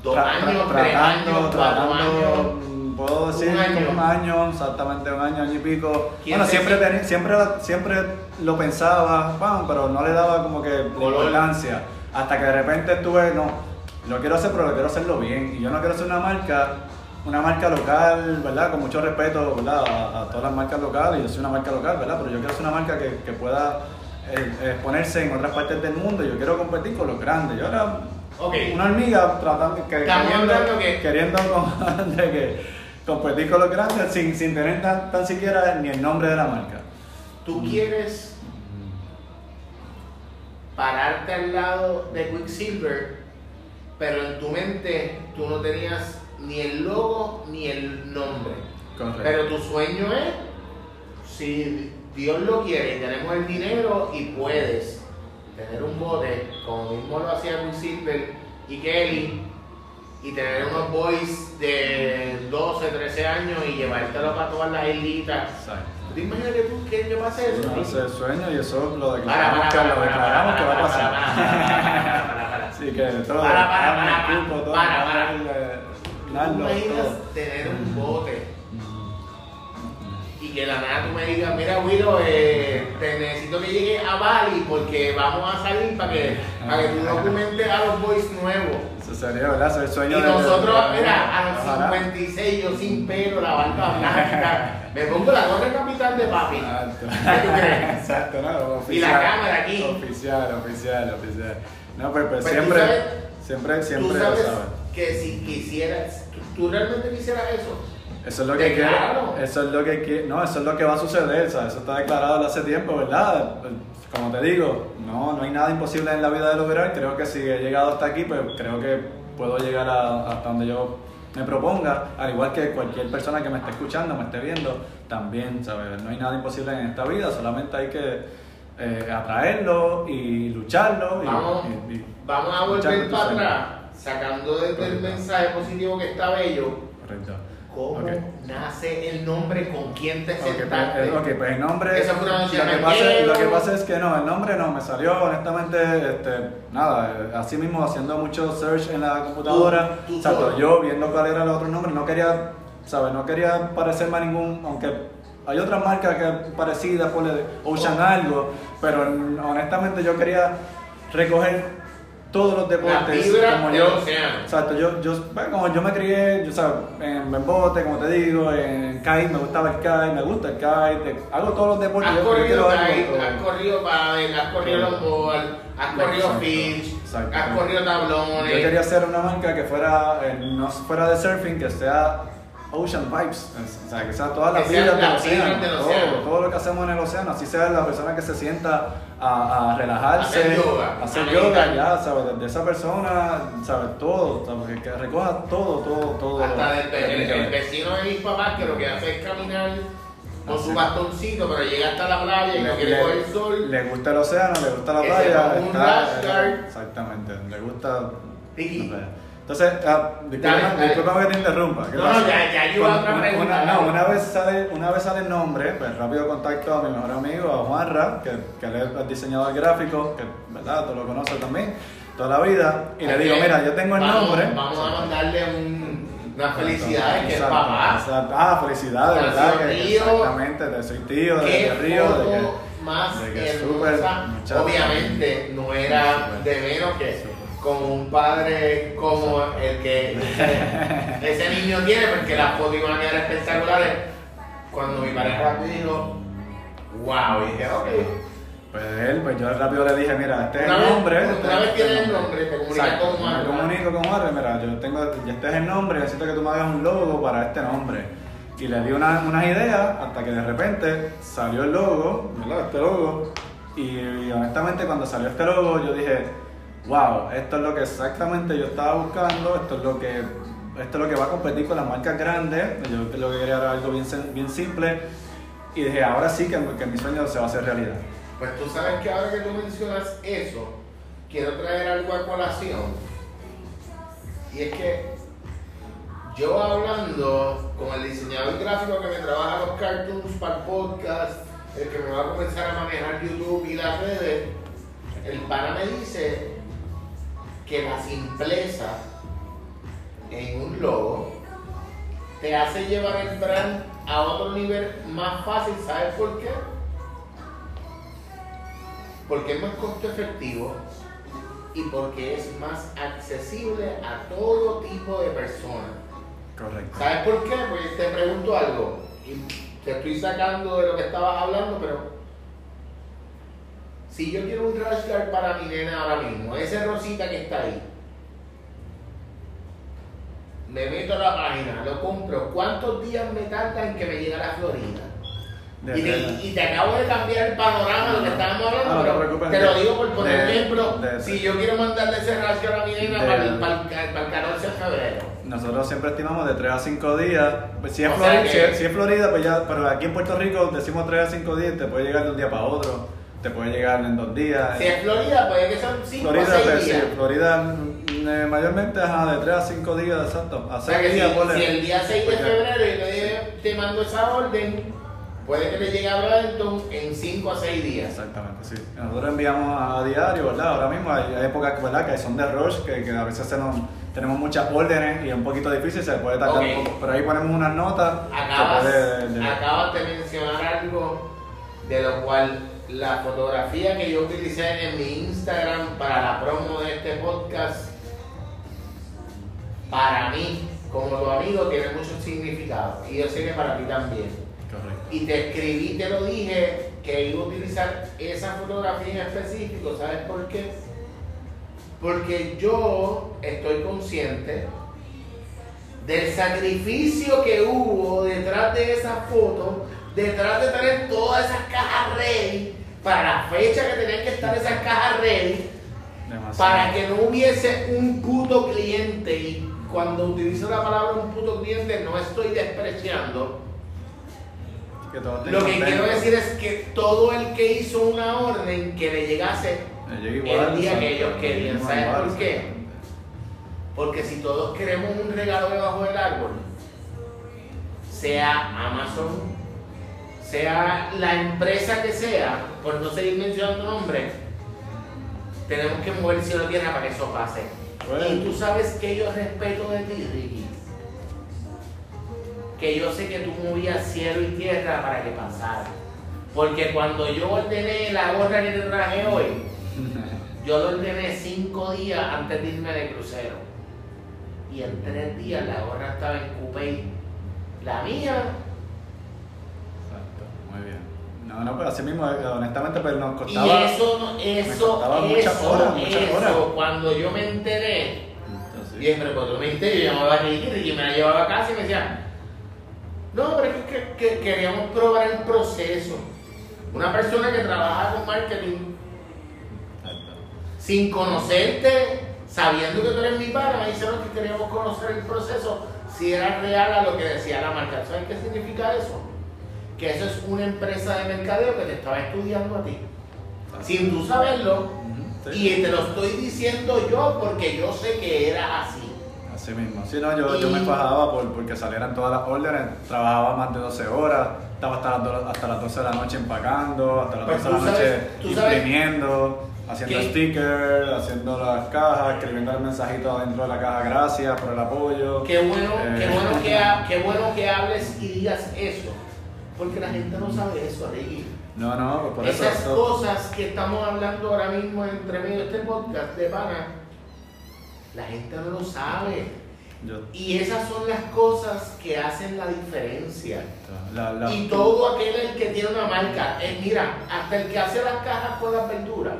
dos Tra- años, tres tratando, años, cuatro años. mm, puedo decir Un año. un año, exactamente un año, año y pico. ¿Quién Bueno, siempre, teni- siempre, siempre lo pensaba, pam, pero no le daba como que importancia. Hasta que de repente estuve, no, lo quiero hacer, pero lo quiero hacerlo bien. Y yo no quiero hacer una marca, una marca local, ¿verdad? Con mucho respeto, ¿verdad? A, a todas las marcas locales. Yo soy una marca local, ¿verdad? Pero yo quiero ser una marca que, que pueda eh, exponerse en otras partes del mundo. Yo quiero competir con los grandes. Yo era una hormiga tratando que, queriendo, que- queriendo con- de que competir con los grandes sin, sin tener tan, tan siquiera ni el nombre de la marca. Tú quieres pararte al lado de Quicksilver, pero en tu mente tú no tenías ni el logo ni el nombre. Correcto. Pero tu sueño es, si Dios lo quiere y tenemos el dinero y puedes tener un bote, como mismo lo hacía Quicksilver y Kelly, y tener unos boys de 12, 13 años y llevártelo para todas las islitas. Exacto. ¿Tú te imaginas que tú que, que pase eso? No, ese sueño y eso lo Para, declaramos para, que, para, lo para, declaramos que va a para, pasar. para, para, para, para. Así que todo, Para, para, para, para, equipo, todo, para, para. el, eh, ¿Tú Naldo, imaginas todo. tener un bote y que de la nada tú me digas, mira Willow, eh, te necesito que llegue a Bali porque vamos a salir para que, para que tú documentes a los boys nuevos? Eso sería, ¿verdad? Ese es el Y sueño de- nosotros, de- mira, a los Ojalá. 56, yo sin pelo, la barba blanca, me pongo la gorra de capitán de papi. Exacto. ¿Qué tú crees? Exacto, no, Y la cámara aquí. Oficial, oficial, oficial. No, pues, pues Pues siempre, sabes- siempre, Tú siempre, sabes ¿sabes? que si quisieras, tú, realmente quisieras eso. Eso es lo que quiero, eso es lo que no, eso es lo que va a suceder, ¿sabes? Eso está declarado hace tiempo, ¿verdad? Como te digo, no, no hay nada imposible en la vida de lograr. Creo que si he llegado hasta aquí, pues creo que puedo llegar a- hasta donde yo me proponga, al igual que cualquier persona que me esté escuchando, me esté viendo, también, ¿sabes? No hay nada imposible en esta vida, solamente hay que eh, atraerlo y lucharlo. Y, Vamos, y- y vamos a volver para atrás, sacando desde el Correcto. mensaje positivo que está bello. Correcto. ¿Cómo Ok. nace el nombre? ¿Con quién te Ok, pues, sentaste? eh, ok, pues el nombre. Eso fue una noche lo, que pasa, jangueo. lo que pasa es que no, el nombre no me salió, honestamente, este, nada, eh, así mismo haciendo mucho search en la computadora, Tú- tú exacto, solo. yo viendo cuál era el otro nombre, no quería, ¿sabes? No quería parecerme a ningún, aunque hay otras marcas que parecidas, por Ocean algo, pero honestamente yo quería recoger todos los deportes como yo exacto yo yo bueno, como yo me crié yo sabes en, en bote como te digo en kite me gustaba el kite me gusta el kite hago todos los deportes Has yo- corrido kite, has corrido paddle, has corrido longboard, has corrido exacto. has corrido tablones. yo quería hacer una marca que fuera eh, no fuera de surfing que sea ocean vibes o sea que sea todas las vibras del océano, del todo, lo que hacemos en el océano así sea la persona que se sienta a, a relajarse Hacer yoga, a hacer a yoga meditar. ya sabes desde esa persona sabes todo sabes que, recoja todo todo todo Hasta el, el vecino de mis papás que lo que hace es caminar con Así. su bastoncito, pero llega hasta la playa y no le, quiere le- coger el sol. le gusta el océano, le gusta la playa. está- exactamente, le gusta. Ricky, no. Entonces, ah, disculpa, Dale, dale. disculpa que te interrumpa. ¿qué No, pasa? no, ya- ya yo otra Una- pregunta, una- no, una vez, sale, una vez sale el nombre, pues rápido contacto a mi mejor amigo, a Juanra, que, que él es el diseñador gráfico, que verdad, tú lo conoces también, toda la vida, y le digo, mira, yo tengo el vamos- nombre. Vamos a mandarle un, unas felicidades que es papá. exacto. Ah, felicidades, Ya ¿verdad? soy Que- tío. exactamente, de soy tío, de, de Río, de que, más de que hermosa. muchacho. Obviamente no era de menos que con un padre como el que ese niño tiene, porque las fotos iban a quedar espectaculares. Cuando mi pareja me dijo, wow, y dije, ok. Pues él, pues yo rápido le dije, mira, este es Una el vez- nombre. una vez este es tienes el nombre. te comunicas con Juan, Me comunico con Juan, mira, yo tengo, ya este es el nombre, necesito que tú me hagas un logo para este nombre. Y le di una- unas ideas hasta que de repente salió el logo, ¿verdad? Este logo. Y, y honestamente cuando salió este logo yo dije, wow, esto es lo que exactamente yo estaba buscando, esto es lo que, esto es lo que va a competir con las marcas grandes. Yo lo que quería era algo bien, bien simple. Y dije, ahora sí que, que mi sueño se va a hacer realidad. Pues tú sabes que ahora que tú mencionas eso, quiero traer algo a colación. Y es que yo hablando con el diseñador gráfico que me trabaja los cartoons para el podcast, el que me va a comenzar a manejar YouTube y las redes, el pana me dice que la simpleza en un logo te hace llevar el brand a otro nivel más fácil. ¿Sabes por qué? Porque es más costo efectivo y porque es más accesible a todo tipo de personas. Correcto. ¿Sabes por qué? Pues te pregunto algo y te estoy sacando de lo que estabas hablando, pero si yo quiero un rash guard para mi nena ahora mismo, ese rosita que está ahí, me meto a la página, lo compro, ¿cuántos días me tarda en que me llegue a la Florida? Y te, verdad. y te acabo de cambiar el panorama de lo que estábamos hablando, No, no te pero te lo digo por poner ejemplo. de- si yo quiero mandarle ese rasgo a mi nena De- para, el, para, el, para el 14 de febrero, Nosotros siempre estimamos de 3 a 5 días. Pues es Florida, si es Florida, pues ya, pero aquí en Puerto Rico decimos 3 a 5 días, te puede llegar de un día para otro, te puede llegar en dos días. si es Florida, puede que sean 5 Florida, o 6 pues, sí, días. Florida mm, eh, mayormente ajá, de 3 a 5 días, exacto. A O sea 6 que si, días, ponle. si el día 6 de Pues febrero yo te, te mando esa orden, puede que le llegue a Brighton en 5 a 6 días. Exactamente, sí. Nosotros enviamos a diario, ¿verdad? Ahora mismo hay, hay épocas ¿verdad? que son de rush, que, que a veces se nos- tenemos muchas órdenes y es un poquito difícil, se puede tardar Ok. un poco. Pero ahí ponemos unas notas. Acabas, puede acabas de mencionar algo de lo cual la fotografía que yo utilicé en mi Instagram para la promo de este podcast, para mí, como tu amigo, tiene mucho significado. Y yo sé que para ti también. Correcto. Y te escribí, te lo dije, que iba a utilizar esa fotografía en específico. ¿Sabes por qué? Porque yo estoy consciente del sacrificio que hubo detrás de esa foto, detrás de tener todas esas cajas ready, para la fecha que tenían que estar esas cajas ready, Demasiado. para que no hubiese un puto cliente. Y cuando utilizo la palabra un puto cliente, no estoy despreciando. Que Lo que quiero decir es que todo el que hizo una orden que le llegase igual, el día que ellos querían. ¿Sabes igual, por qué? Porque si todos queremos un regalo debajo del árbol, sea Amazon, sea la empresa que sea, por no seguir mencionando nombres, tenemos que mover cielo y tierra para que eso pase. Bueno. Y tú sabes que yo respeto de ti, Ricky. Que yo sé que tú movías cielo y tierra para que pasara. Porque cuando yo ordené la gorra que te traje hoy, yo lo ordené cinco días antes de irme de crucero. Y en tres días la gorra estaba en Coupé. La mía, Exacto, muy bien. No, no, pero así mismo, eh, honestamente, pues nos y costaba. eso, no- eso, costaba muchas eso, horas, muchas eso, horas. cuando yo me enteré, Entonces, bien, pero cuando me enteré, yo llamaba a Ricky, Ricky me la llevaba a casa y me decía, no, pero es que, que- que queríamos probar el proceso. Una persona que trabaja con marketing sin conocerte, sabiendo que tú eres mi pana, me dijeron que queríamos conocer el proceso, si era real a lo que decía la marca. ¿Sabes qué significa eso? Que eso es una empresa de mercadeo que te estaba estudiando a ti, sin tú saberlo, sí. y te lo estoy diciendo yo porque yo sé que era así. Así mismo. Sí, no, yo, yo me fajaba por, porque salieran todas las órdenes. Trabajaba más de 12 horas. Estaba hasta las, do- hasta las 12 de la noche empacando, hasta las Pues 12 de la noche sabes- imprimiendo, haciendo ¿Qué? stickers, haciendo las cajas, escribiendo el mensajito adentro de la caja. Gracias por el apoyo. Qué bueno, qué Eh, bueno que, ha- qué bueno que hables y digas eso. Porque la gente no sabe eso, Ricky. No, no, por eso. Esas eso- cosas que estamos hablando ahora mismo entre medio de este podcast de pana, la gente no lo sabe. yo- Y esas son las cosas que hacen la diferencia. la- la- Y todo aquel el que tiene una marca, eh, mira, hasta el que hace las cajas con las verduras.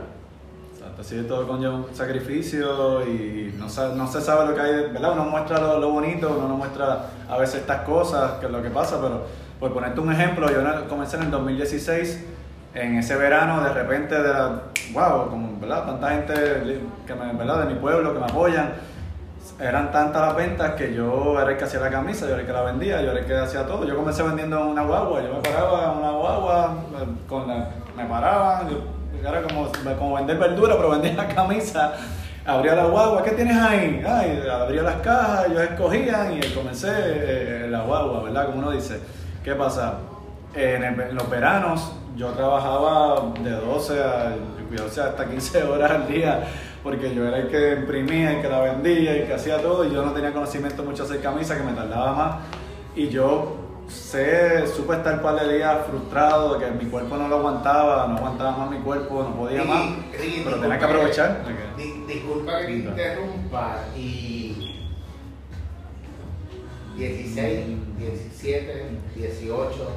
Exacto, sí, todo conlleva un sacrificio y no, no se sabe lo que hay, ¿verdad? Uno muestra lo, lo bonito, uno no muestra a veces estas cosas, que es lo que pasa, pero por ponerte un ejemplo, yo comencé en el 2016, en ese verano, de repente, de la, wow, ¿verdad? Tanta gente ¿verdad? de mi pueblo que me apoyan. Eran tantas las ventas que yo era el que hacía la camisa, yo era el que la vendía, yo era el que hacía todo. Yo comencé vendiendo en una guagua, yo me paraba una guagua, me- con la, me paraban, era como, como vender verdura, pero vendía la camisa. Abría la guagua, ¿qué tienes ahí? Ay, abría las cajas, ellos escogían y comencé eh, la guagua, ¿verdad? Como uno dice. ¿Qué pasa? En, el- en los veranos yo trabajaba de 12 a o sea, hasta 15 horas al día porque yo era el que imprimía, el que la vendía, el que hacía todo y yo no tenía conocimiento mucho de hacer camisa, que me tardaba más y yo sé, supe estar un par de días frustrado de que mi cuerpo no lo aguantaba, no aguantaba más mi cuerpo, no podía más, Ricky, pero tenía que aprovechar. que- disculpa que te interrumpa y 16, 17, 18,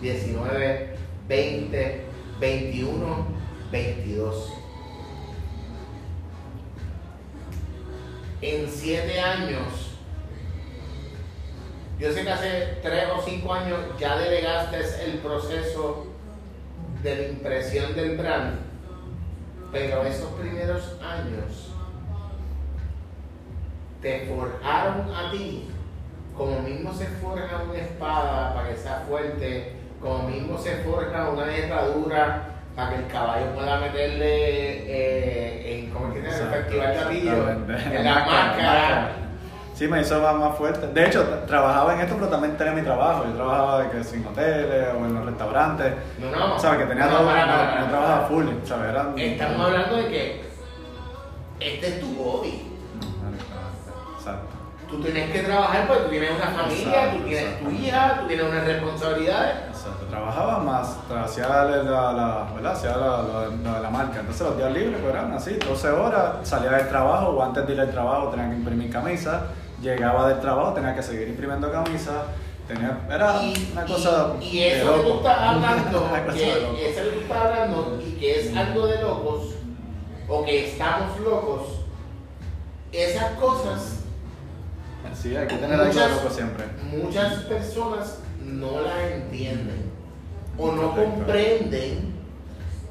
19, 20, 21, 22. En 7 años, yo sé que hace 3 o 5 años ya delegaste el proceso de la impresión del brand, pero esos primeros años te forjaron a ti, como mismo se forja una espada para que sea fuerte, como mismo se forja una herradura para que el caballo pueda meterle eh, en, ¿cómo es que festival de exactamente. en la máscara. Sí, me hizo más, más fuerte. De hecho, tra- trabajaba en esto, pero también tenía mi trabajo. Yo trabajaba de que sin hoteles o en los restaurantes. No, no. ¿Sabes? Que tenía No, todo. no, trabajaba full. ¿Sabes? Era, Estamos hablando de que este es tu hobby. Tú tienes que trabajar porque tú tienes una familia, Exacto, tú tienes tu hija, tú tienes unas responsabilidades. Exacto. Trabajaba más, hacía la, la, la- ¿verdad? Hacía la, la marca. Entonces los días libres pues, eran así, 12 horas, salía del trabajo o antes de ir al trabajo tenía que imprimir camisas, llegaba del trabajo, tenía que seguir imprimiendo camisas, tenía, era Y, una cosa y, y de eso que tú loco. estás hablando, loco. que eso que tú estás hablando y que es algo de locos, o que estamos locos, esas cosas Sí, hay que tener algo de muchas, loco siempre. muchas personas no la entienden o no comprenden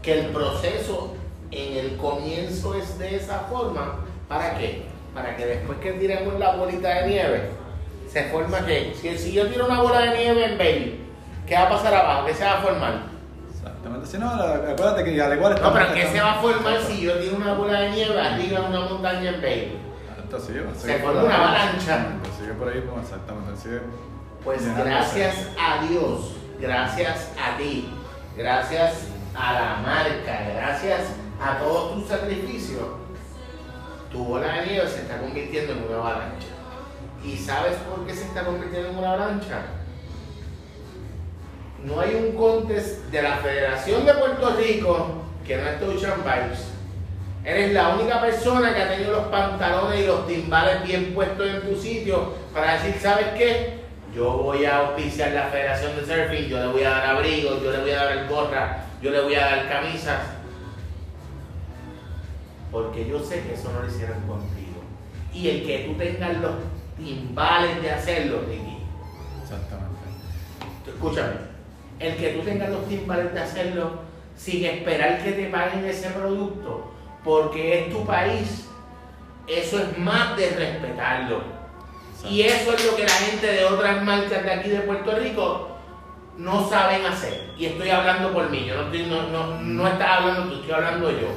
que el proceso en el comienzo es de esa forma. ¿Para qué? Para que después que tiremos la bolita de nieve, se forma que, si, si yo tiro una bola de nieve en baby, ¿qué va a pasar abajo? ¿Qué se va a formar? Exactamente. Si no, acuérdate que al igual No, pero ¿qué se va a formar si yo tiro una bola de nieve arriba de una montaña en baby? Esto sigue, Se por una avalancha. Sigue por ahí, pues, exactamente. Sigue Pues gracias a Dios, gracias a ti, gracias a la marca, gracias a todos tus sacrificios, tu bola de nieve se está convirtiendo en una avalancha. ¿Y sabes por qué se está convirtiendo en una avalancha? No hay un contest de la Federación de Puerto Rico que no es Ocean Vibes. Eres la única persona que ha tenido los pantalones y los timbales bien puestos en tu sitio para decir, ¿sabes qué? Yo voy a auspiciar la Federación de Surfing, yo le voy a dar abrigos, yo le voy a dar el gorra, yo le voy a dar camisas. Porque yo sé que eso no lo hicieron contigo. Y el que tú tengas los timbales de hacerlo, Ricky, Exactamente. escúchame, el que tú tengas los timbales de hacerlo sin esperar que te paguen ese producto, porque es tu país, eso es más de respetarlo. Y eso es lo que la gente de otras marcas de aquí de Puerto Rico no saben hacer. Y estoy hablando por mí, yo no, estoy, no, no, no estás hablando tú, estoy hablando yo.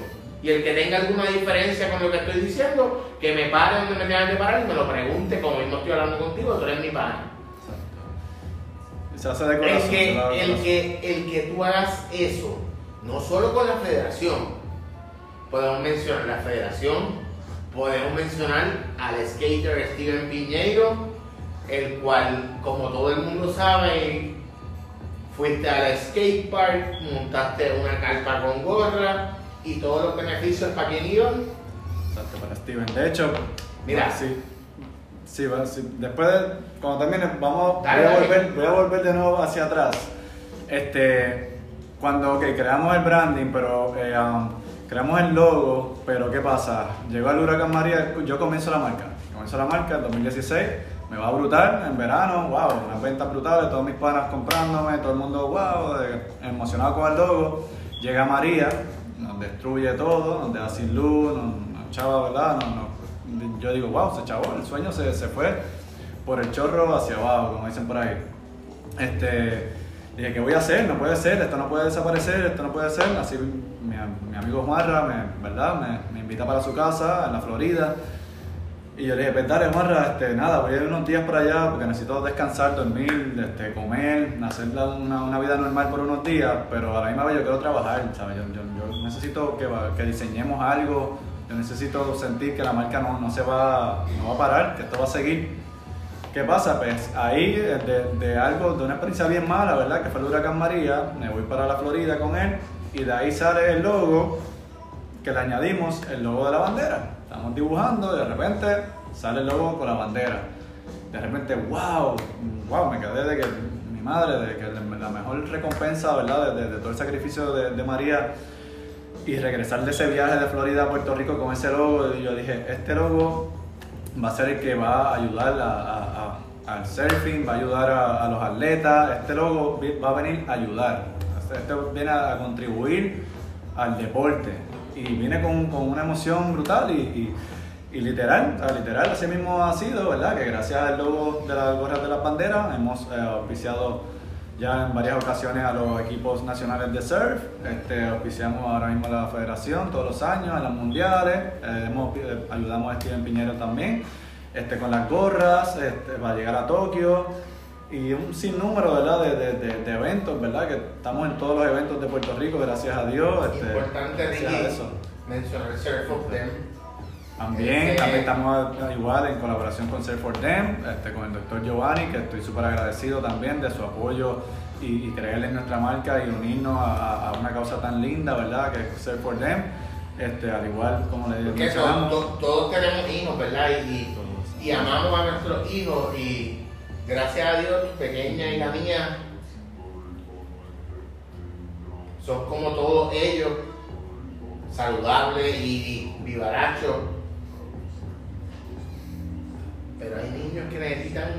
Y el que tenga alguna diferencia con lo que estoy diciendo, que me pare donde me tengan que parar y me lo pregunte, como mismo estoy hablando contigo, tú eres mi pana. Exacto. Se hace de El corazón. que, hago de el, que, el que tú hagas eso, no solo con la federación, podemos mencionar la federación, podemos mencionar al skater Steven Piñeiro, el cual, como todo el mundo sabe, fuiste al skate park, montaste una carpa con gorra y todos los beneficios para quien iban. Exacto, para Steven. De hecho, Mira. bueno, sí. Sí, bueno, sí. Después, de, cuando termine, vamos, Dale, voy, a dale. volver, voy a volver de nuevo hacia atrás. Este, cuando ok, creamos el branding, pero eh, um, creamos el logo, pero ¿qué pasa? Llegó el huracán María, yo comienzo la marca. Comienzo la marca en 2016, me va brutal en verano, wow, unas ventas brutales, todos mis panas comprándome, todo el mundo, wow, emocionado con el logo. Llega María, nos destruye todo, nos deja sin luz, nos, nos chava, ¿verdad? Yo digo, wow, se chavó, el sueño se, se fue por el chorro hacia abajo, como dicen por ahí. Este, dije, ¿qué voy a hacer? No puede ser, esto no puede desaparecer, esto no puede ser. Así mi, mi amigo Juanra, me, ¿verdad? Me, invita para su casa en la Florida. Y yo le dije, pues dale, este, nada, voy a ir unos días para allá porque necesito descansar, dormir, este, comer, hacer la- una, una vida normal por unos días, pero a la misma vez yo quiero trabajar, ¿sabes? Yo, yo- yo necesito que, que diseñemos algo, yo necesito sentir que la marca no, no se va, no va a parar, que esto va a seguir. ¿Qué pasa? Pues ahí, de, de algo, de una experiencia bien mala, ¿verdad? Que fue el huracán María, me voy para la Florida con él y de ahí sale el logo que le añadimos el logo de la bandera. Estamos dibujando de repente sale el logo con la bandera. De repente, wow, wow, me quedé de que mi madre, de que la mejor recompensa, ¿verdad? De, todo el sacrificio de, María y regresar de ese viaje de Florida a Puerto Rico con ese logo, y yo dije, este logo va a ser el que va a ayudar al surfing, va a ayudar a, los atletas, este logo va a venir a ayudar, este viene a, contribuir al deporte. Y viene con, con una emoción brutal y, y- y literal, literal así mismo ha sido, ¿verdad? Que gracias al logo de las gorras de las banderas hemos eh, auspiciado ya en varias ocasiones a los equipos nacionales de surf, este, auspiciamos ahora mismo a la federación todos los años, en los mundiales, eh, hemos- eh, ayudamos a Steven Piñero también, este, con las gorras, este, para llegar a Tokio y un sinnúmero ¿verdad? De, de- de- de eventos, ¿verdad? Que estamos en todos los eventos de Puerto Rico, gracias a Dios. este, Importante, gracias Ricky, a eso. mencionar Surf of Them. También, Este- también estamos igual en colaboración con Surf for Them, este, con el doctor Giovanni, que estoy súper agradecido también de su apoyo y, y creerle en nuestra marca y unirnos a, a- una causa tan linda, ¿verdad? Que es Surf for Them. Este, al igual como le mencionamos. todos, todos- tenemos hijos, ¿verdad? Y, y amamos a nuestros hijos y gracias a Dios, pequeña y la mía, son como todos ellos, saludables y vivarachos. Pero hay niños que necesitan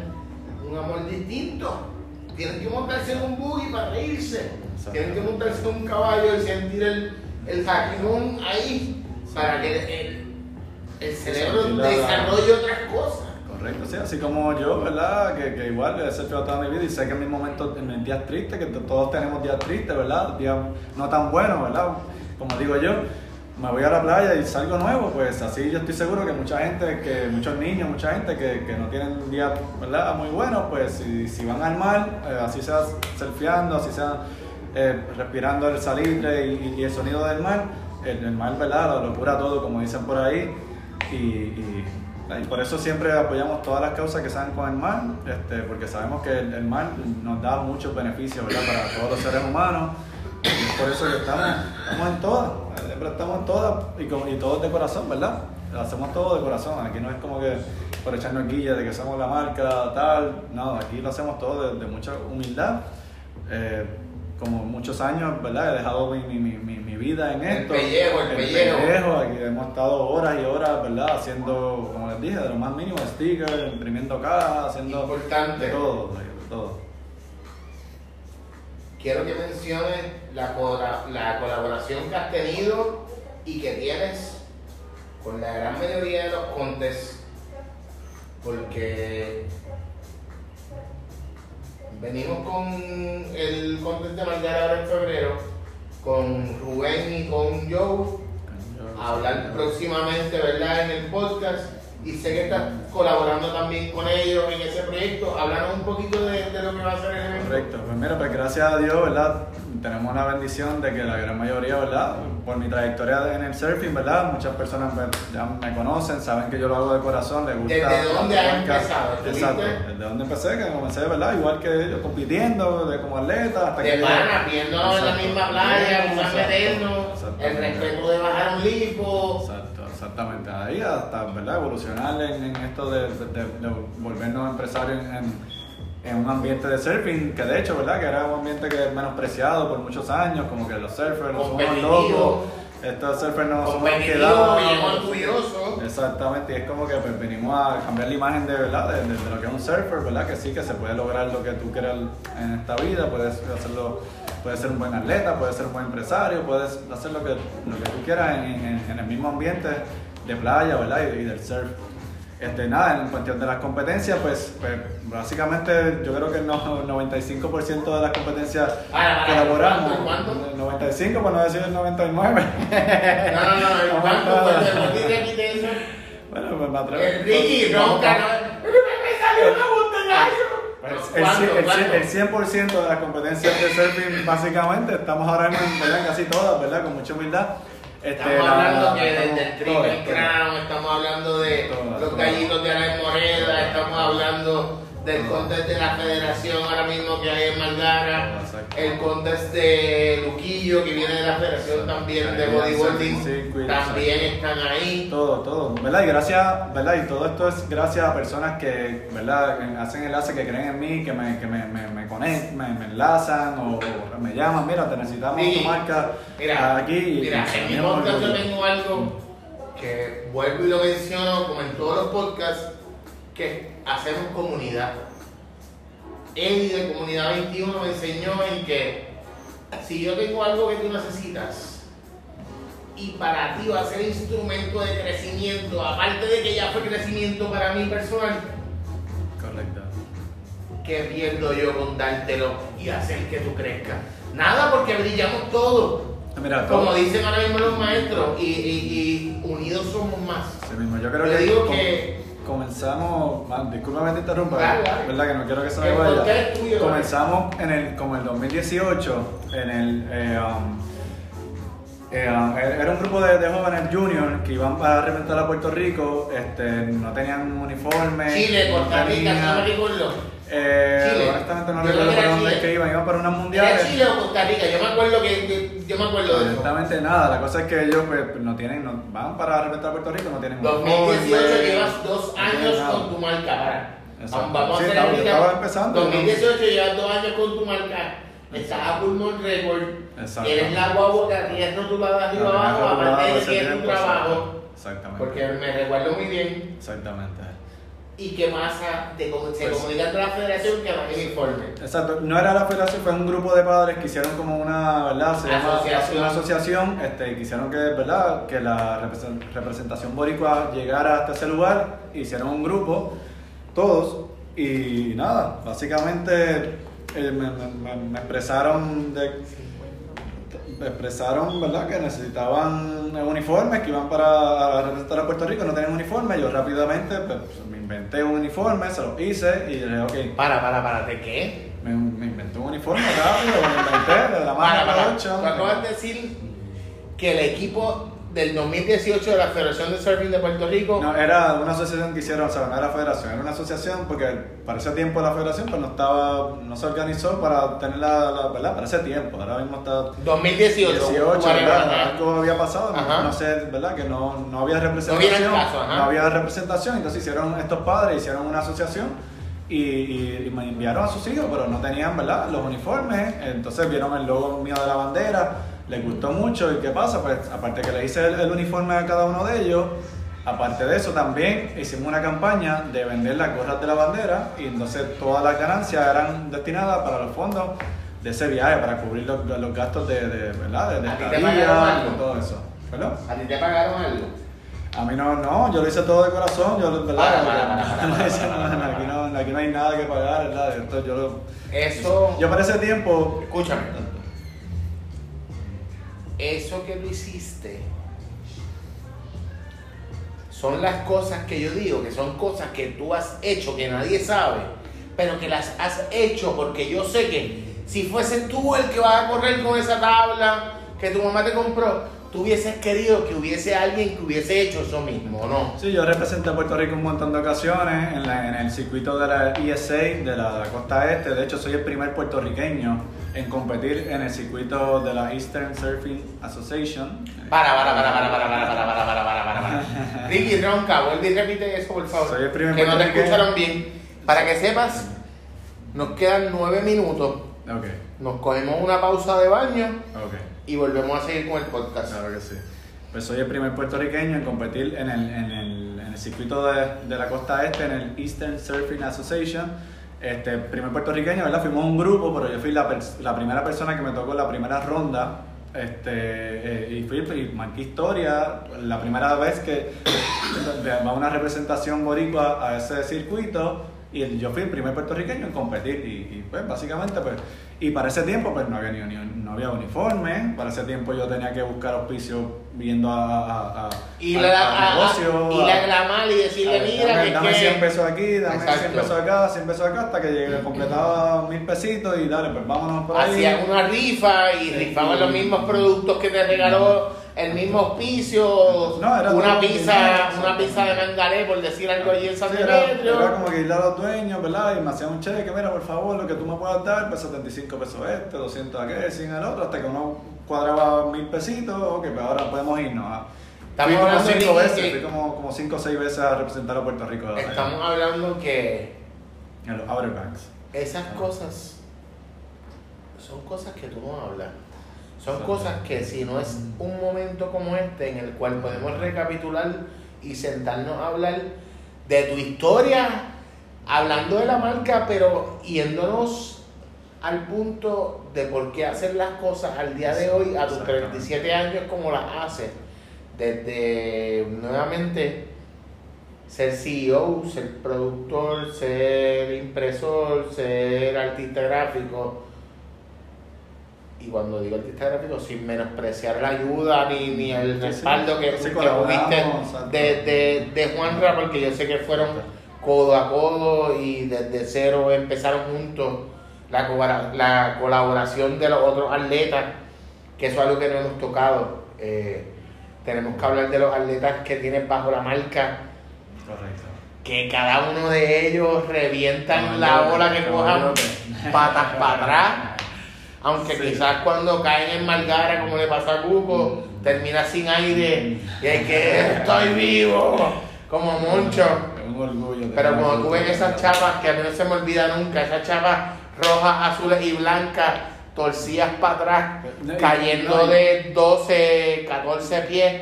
un amor distinto. Tienen que montarse en un buggy para reírse. Tienen que montarse en un caballo y sentir el, el ahí para que el, el cerebro desarrolle otras cosas. Correcto, sí, así como yo, ¿verdad? Que, que igual he surfeado toda mi vida y sé que en mis momentos, en mis días tristes, que to- todos tenemos días tristes, ¿verdad? Días no tan buenos, ¿verdad? Como digo yo, me voy a la playa y salgo nuevo, pues así yo estoy seguro que mucha gente, que muchos niños, mucha gente que, que no tienen días, ¿verdad? Muy buenos, pues si, si van al mar, eh, así sea surfeando, así sea eh, respirando el salitre y, el sonido del mar, el, el mar, ¿verdad? Lo, lo cura todo, como dicen por ahí. Y- y por eso siempre apoyamos todas las causas que sean con el mar, este, porque sabemos que el, mar nos da muchos beneficios para todos los seres humanos. Y por eso que estamos, estamos en todas, estamos en todas y, y todos de corazón, ¿verdad? Hacemos todo de corazón, aquí no es como que por echarnos guilla de que somos la marca, tal, no, aquí lo hacemos todo de, de mucha humildad. Eh, como muchos años, ¿verdad? He dejado mi, mi, mi, mi vida en El esto. pellejo, el pellejo. aquí hemos estado horas y horas, ¿verdad? Haciendo, como les dije, de lo más mínimo, stickers, imprimiendo cajas, haciendo Importante. de todo, de todo. Quiero que menciones la, la colaboración que has tenido y que tienes con la gran mayoría de los contes, porque venimos con el contest de Margar ahora en febrero, con Rubén y con Joe, a hablar próximamente, ¿verdad? En el podcast. Y sé que estás colaborando también con ellos en ese proyecto. Háblanos un poquito de, de lo que va a ser el evento. Correcto, pues mira, pues gracias a Dios, ¿verdad? Tenemos la bendición de que la gran mayoría, ¿verdad? Por mi trayectoria en el surfing, ¿verdad? Muchas personas pues, ya me conocen, saben que yo lo hago de corazón, les gusta. ¿Desde dónde has empezado? Exacto, desde dónde empecé, que comencé, ¿verdad? Igual que ellos, compitiendo de como atleta hasta que... De pana, viéndonos en la misma playa, el respeto de bajar un lipo. Exacto, exactamente. Ahí hasta ¿verdad? evolucionar en, en esto de, de- de- de volvernos empresarios en, en- en un ambiente de surfing, que de hecho, ¿verdad? Que era un ambiente que es menospreciado por muchos años, como que los surfers no somos locos, estos surfers no somos quedados. Exactamente, y es como que pues, venimos a cambiar la imagen de, ¿verdad? De, de- de lo que es un surfer, ¿verdad? Que sí, que se puede lograr lo que tú quieras en esta vida, puedes hacerlo, puedes ser un buen atleta, puedes ser un buen empresario, puedes hacer lo que, lo que tú quieras en, en- en el mismo ambiente de playa, ¿verdad? Y, y del surf. Este, nada, en cuestión de las competencias, pues, pues, básicamente yo creo que el no- 95% de las competencias Para, que elaboramos, ¿cuánto? el 95 por no decir el 99. No, no, no, el pues, repite, repite eso. Bueno, pues me atrevo. El Ricky ronca, ¿no? ¡Me salió una botella! Pues, el, ¿Cuánto, cien- el, cuánto? cien- el 100% de las competencias de surfing, básicamente, estamos ahora mismo en ¿verdad? casi todas, ¿verdad? Con mucha humildad. Este, Estamos la- hablando que desde el triple crown, estamos hablando de los todas. gallitos de Alain Moreda, estamos hablando del contest de la federación ahora mismo que hay en Malgara, Exacto. el contest de Luquillo que viene de la federación también de circuit, también están ahí. Todo, todo, ¿verdad? Y gracias, ¿verdad? Y todo esto es gracias a personas que, ¿verdad? Hacen enlace, que creen en mí, que me, que me, me, me conectan, me, me enlazan o, o me llaman, mira, te necesitamos Sí. tu marca Mira, aquí. mira, y en mi podcast yo tengo algo que vuelvo y lo menciono como en todos los podcasts, que hacemos comunidad. Eddie de Comunidad 21 me enseñó en que si yo tengo algo que tú necesitas y para ti va a ser instrumento de crecimiento, aparte de que ya fue crecimiento para mí personal, Correcto. ¿qué pierdo yo con dártelo y hacer que tú crezcas? Nada porque brillamos todos. Mira, todo. Como dicen ahora mismo los maestros, y, y- y unidos somos más. Sí mismo, yo creo Yo que, digo com- que- comenzamos, man, discúlpame te interrumpa, Dale, dale. verdad que no quiero que se me vaya. tuyo, comenzamos en el, como el 2018, en el, eh, um, eh, um, era un grupo de, de jóvenes juniors que iban a representar a Puerto Rico, este, no tenían uniforme. Chile, Costa Rica, recuerdo. eh, Chile. honestamente no recuerdo para era dónde es que iban, iban para unas ¿Era mundiales. Chile o Costa Rica? Yo me acuerdo que- yo me acuerdo de eso. Honestamente nada, la cosa es que ellos pues, no tienen, no, van para representar a Puerto Rico, no tienen 2018 uniforme, llevas dos no años nada. con tu marca, para. Exacto. Vamos Sí, a hacer estaba- empezando, 2018 llevas dos años con tu marca. Estás a pulmón record. Exacto. Eres la guagua que arriesga tu de arriba abajo, aparte de que tienes tu trabajo. Exactamente. Porque me recuerdo muy bien. Exactamente. ¿Y qué pasa? Te, comu- se Pues- comunica con la federación que hay informe. Exacto, no era la federación, fue un grupo de padres que hicieron como una, ¿verdad? Se llama Asociación. una asociación, este, quisieron que, ¿verdad? Que la represen- representación boricua llegara hasta ese lugar, hicieron un grupo, todos, y nada, básicamente eh, me, me- me- expresaron de, me expresaron, ¿verdad? Que necesitaban uniformes, que iban para representar a Puerto Rico, no tenían uniforme, yo rápidamente pues, me inventé un uniforme, se lo hice y dije, ok, Para, para, para, ¿de qué? me, me inventé un uniforme rápido, me lo inventé de la mano para. de Tú acabas de decir que el equipo del 2018 de la Federación de Surfing de Puerto Rico. No, era una asociación que hicieron, o sea, no era federación, era una asociación porque para ese tiempo la federación pues no estaba, no se organizó para tener la, la- ¿verdad? Para ese tiempo, ahora mismo está 2018. 18, Guarema, ¿verdad? Algo había pasado, no- Ajá. no, sé, ¿verdad? Que no, no había No representación. viene al caso, no había representación, entonces hicieron estos padres, hicieron una asociación y, y- y me enviaron a sus hijos, pero no tenían, ¿verdad? Los uniformes, entonces vieron el logo mío de la bandera, les gustó mucho y ¿qué pasa? Pues aparte que le hice el, el uniforme a cada uno de ellos, Aparte de eso, también hicimos una campaña de vender las gorras de la bandera y entonces todas las ganancias eran destinadas para los fondos de ese viaje, para cubrir los, los gastos de, de, ¿verdad? de, de ¿A ti te estadía pagaron algo? y todo eso. ¿Perdón? ¿A ti te pagaron algo? A mí no, no, yo lo hice todo de corazón, yo, ¿verdad? Aquí no hay nada que pagar, ¿verdad? Esto yo, lo- Eso. yo para ese tiempo, Escúchame eso que lo hiciste son las cosas que yo digo, que son cosas que tú has hecho, que nadie sabe, pero que las has hecho porque yo sé que si fuese tú el que vas a correr con esa tabla que tu mamá te compró, tú hubieses querido que hubiese alguien que hubiese hecho eso mismo, ¿no? Sí, yo representé a Puerto Rico un montón de ocasiones en, la- en el circuito de la ESA, de la, costa este. De hecho, soy el primer puertorriqueño en competir en el circuito de la Eastern Surfing Association. Para, para, para, para, para, para, para, para, para, para, para, para. Ricky Ronca, vuelve y repite eso, por favor. Soy el primer que no te escucharon bien. Para que sepas, nos quedan nueve minutos. Ok, Nos cogemos una pausa de baño ok. Y volvemos a seguir con el podcast. Claro que sí. Pues soy el primer puertorriqueño en competir en el, en el, en el circuito de, de la costa este, en el Eastern Surfing Association. Este, primer puertorriqueño, ¿verdad? Fuimos un grupo, pero yo fui la, la primera persona que me tocó la primera ronda. Este, eh, y fui y marqué historia, la primera vez que va una representación boricua a ese circuito y yo fui el primer puertorriqueño en competir y, y, pues básicamente pues y para ese tiempo pues no había ni, ni- no había uniforme para ese tiempo yo tenía que buscar auspicio viendo a, a, a- Y la, a- a- negocio, y la y decirle, mira, dame, que, dame que- 100 pesos aquí, dame Exacto. 100 pesos acá, 100 pesos acá, hasta que llegué, completaba mil pesitos y dale, pues vámonos por ahí. Hacían una rifa y rifaban los mismos productos que te regaló el mismo No, era una pizza, una pizza de mangaré, por decir algo allí en San Sí, era, Demetrio. era como que irle a los dueños, ¿verdad? Y me hacían un cheque, mira, por favor, lo que tú me puedas dar, pues 75 pesos este, 200 aquel, 100 el otro, hasta que uno cuadraba mil pesitos, ok, pues ahora podemos irnos. ¿ah? Estamos fui como cinco que- veces, fui como, como cinco o seis veces a representar a Puerto Rico Estamos hablando que en los Outer Banks. esas cosas son cosas que tú no hablas. Son cosas que si no es un momento como este en el cual podemos recapitular y sentarnos a hablar de tu historia, hablando de la marca, pero yéndonos al punto de por qué hacer las cosas al día de hoy, a tus Exactamente. 37 años, como las haces. Desde nuevamente ser CEO, ser productor, ser impresor, ser artista gráfico. Y cuando digo artista gráfico, sin menospreciar la ayuda ni, ni el sí. respaldo que, Sí, que tuviste de, de, de Juanra, porque yo sé que fueron codo a codo y desde cero empezaron juntos la, la colaboración de los otros atletas, que eso es algo que no hemos tocado. Eh, tenemos que hablar de los atletas que tienes bajo la marca Correcto. que cada uno de ellos revientan la Caballote, bola que cojan patas para atrás. Aunque Sí. quizás cuando caen en Malgara, como le pasa a Cuco, termina sin aire y hay que estoy vivo, como Moncho. Es un orgullo. Pero cuando tú ves esas chapas, que a mí no se me olvida nunca, esas chapas rojas, azules y blancas, torcidas para atrás, cayendo de 12, 14 pies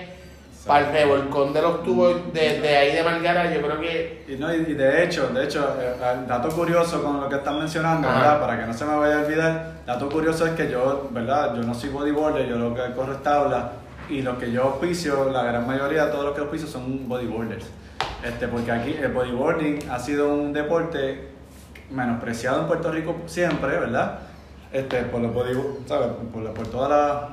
para el revolcón de los tubos desde ahí de Malgara, yo creo que Y, no, y y de hecho, de hecho, eh, dato curioso con lo que están mencionando, Ajá. ¿verdad? Para que no se me vaya a olvidar, dato curioso es que yo, ¿verdad? Yo no soy bodyboarder, yo lo que corro es tabla y lo que yo auspicio, la gran mayoría de todos los que auspicio son bodyboarders. Este, porque aquí el bodyboarding ha sido un deporte menospreciado en Puerto Rico siempre, ¿verdad? Este, por los bodyboard- ¿sabes? Por, por toda la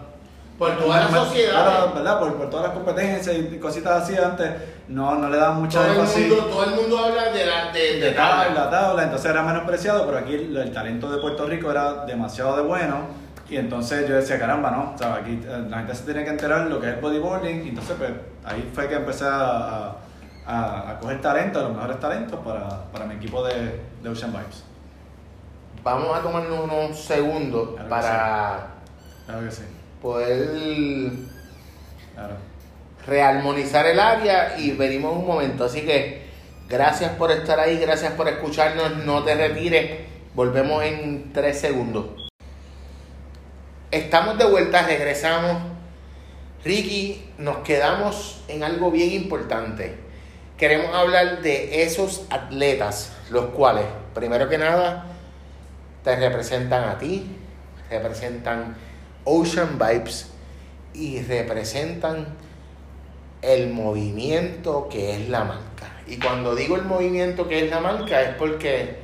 por toda la Claro, sociedad, ¿verdad? Por, por todas las competencias y cositas así antes, no, no le daban mucha todo el, énfasis mundo, todo el mundo habla de la de, de de tabla, tabla. tabla, entonces era menospreciado, pero aquí el, el talento de Puerto Rico era demasiado de bueno. Y entonces yo decía, caramba, ¿no? O sea, aquí eh, la gente se tiene que enterar lo que es bodyboarding. Y entonces, pues, ahí fue que empecé a, a, a coger talento, los mejores talentos para, para mi equipo de, de Ocean Vibes. Vamos a tomarnos unos segundos Claro que para Claro que sí, poder claro. rearmonizar el área y venimos un momento. Así que gracias por estar ahí, gracias por escucharnos, no te retires, volvemos en tres segundos. Estamos de vuelta, regresamos. Ricky, nos quedamos en algo bien importante. Queremos hablar de esos atletas, los cuales, primero que nada, te representan a ti, representan Ocean Vibes y representan el movimiento que es la marca. Y cuando digo el movimiento que es la marca es porque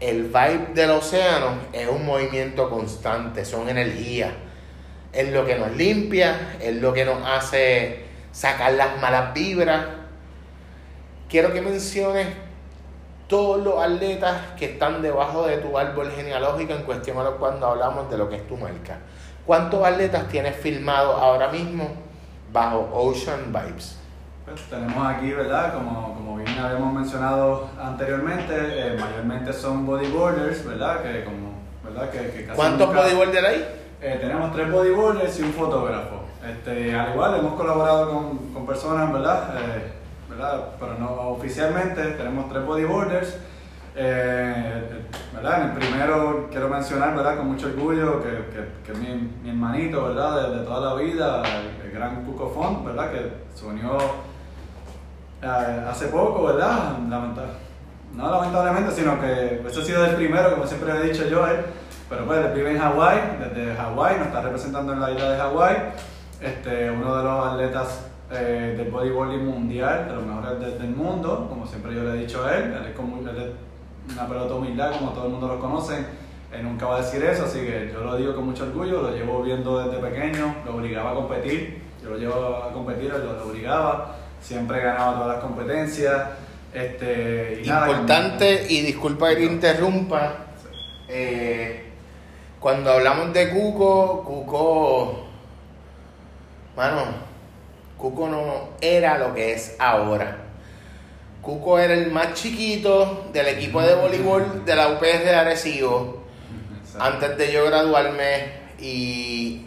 el vibe del océano es un movimiento constante, son energías. Es lo que nos limpia, es lo que nos hace sacar las malas vibras. Quiero que menciones todos los atletas que están debajo de tu árbol genealógico en cuestión a cuando hablamos de lo que es tu marca. ¿Cuántos atletas tienes filmados ahora mismo bajo Ocean Vibes? Pues tenemos aquí, ¿verdad? Como, como bien habíamos mencionado anteriormente, eh, mayormente son bodyboarders, ¿verdad? Que como, ¿verdad? Que, que casi ¿Cuántos nunca- bodyboarders hay? Eh, tenemos tres bodyboarders y un fotógrafo. Este, al igual hemos colaborado con, con personas, ¿verdad? Eh, ¿verdad? Pero no oficialmente tenemos tres bodyboarders. Eh, ¿verdad? En el primero quiero mencionar, ¿verdad? Con mucho orgullo que, mi, mi hermanito, ¿verdad? De, de toda la vida, el, el gran Cuco Font, ¿verdad? Que se unió eh, hace poco, ¿verdad? Lamenta- no lamentablemente, sino que ese ha sido el primero, como siempre he dicho yo él. Pero pues vive en Hawái, desde Hawái, nos está representando en la isla de Hawái. Este, uno de los atletas eh, del bodyboarding mundial, de los mejores de- del mundo, como siempre yo le he dicho a él. Él es, como, él es una pelota humildad, como todo el mundo lo conoce. Él nunca va a decir eso, así que yo lo digo con mucho orgullo, lo llevo viendo desde pequeño, lo obligaba a competir, yo lo llevo a competir, lo, lo obligaba, siempre ganaba todas las competencias. Este, y nada, Importante, y disculpa que te interrumpa, eh, cuando hablamos de Cuco, Cuco, mano, Cuco no era lo que es ahora. Cuco era el más chiquito del equipo de voleibol de la UPS de Arecibo antes de yo graduarme y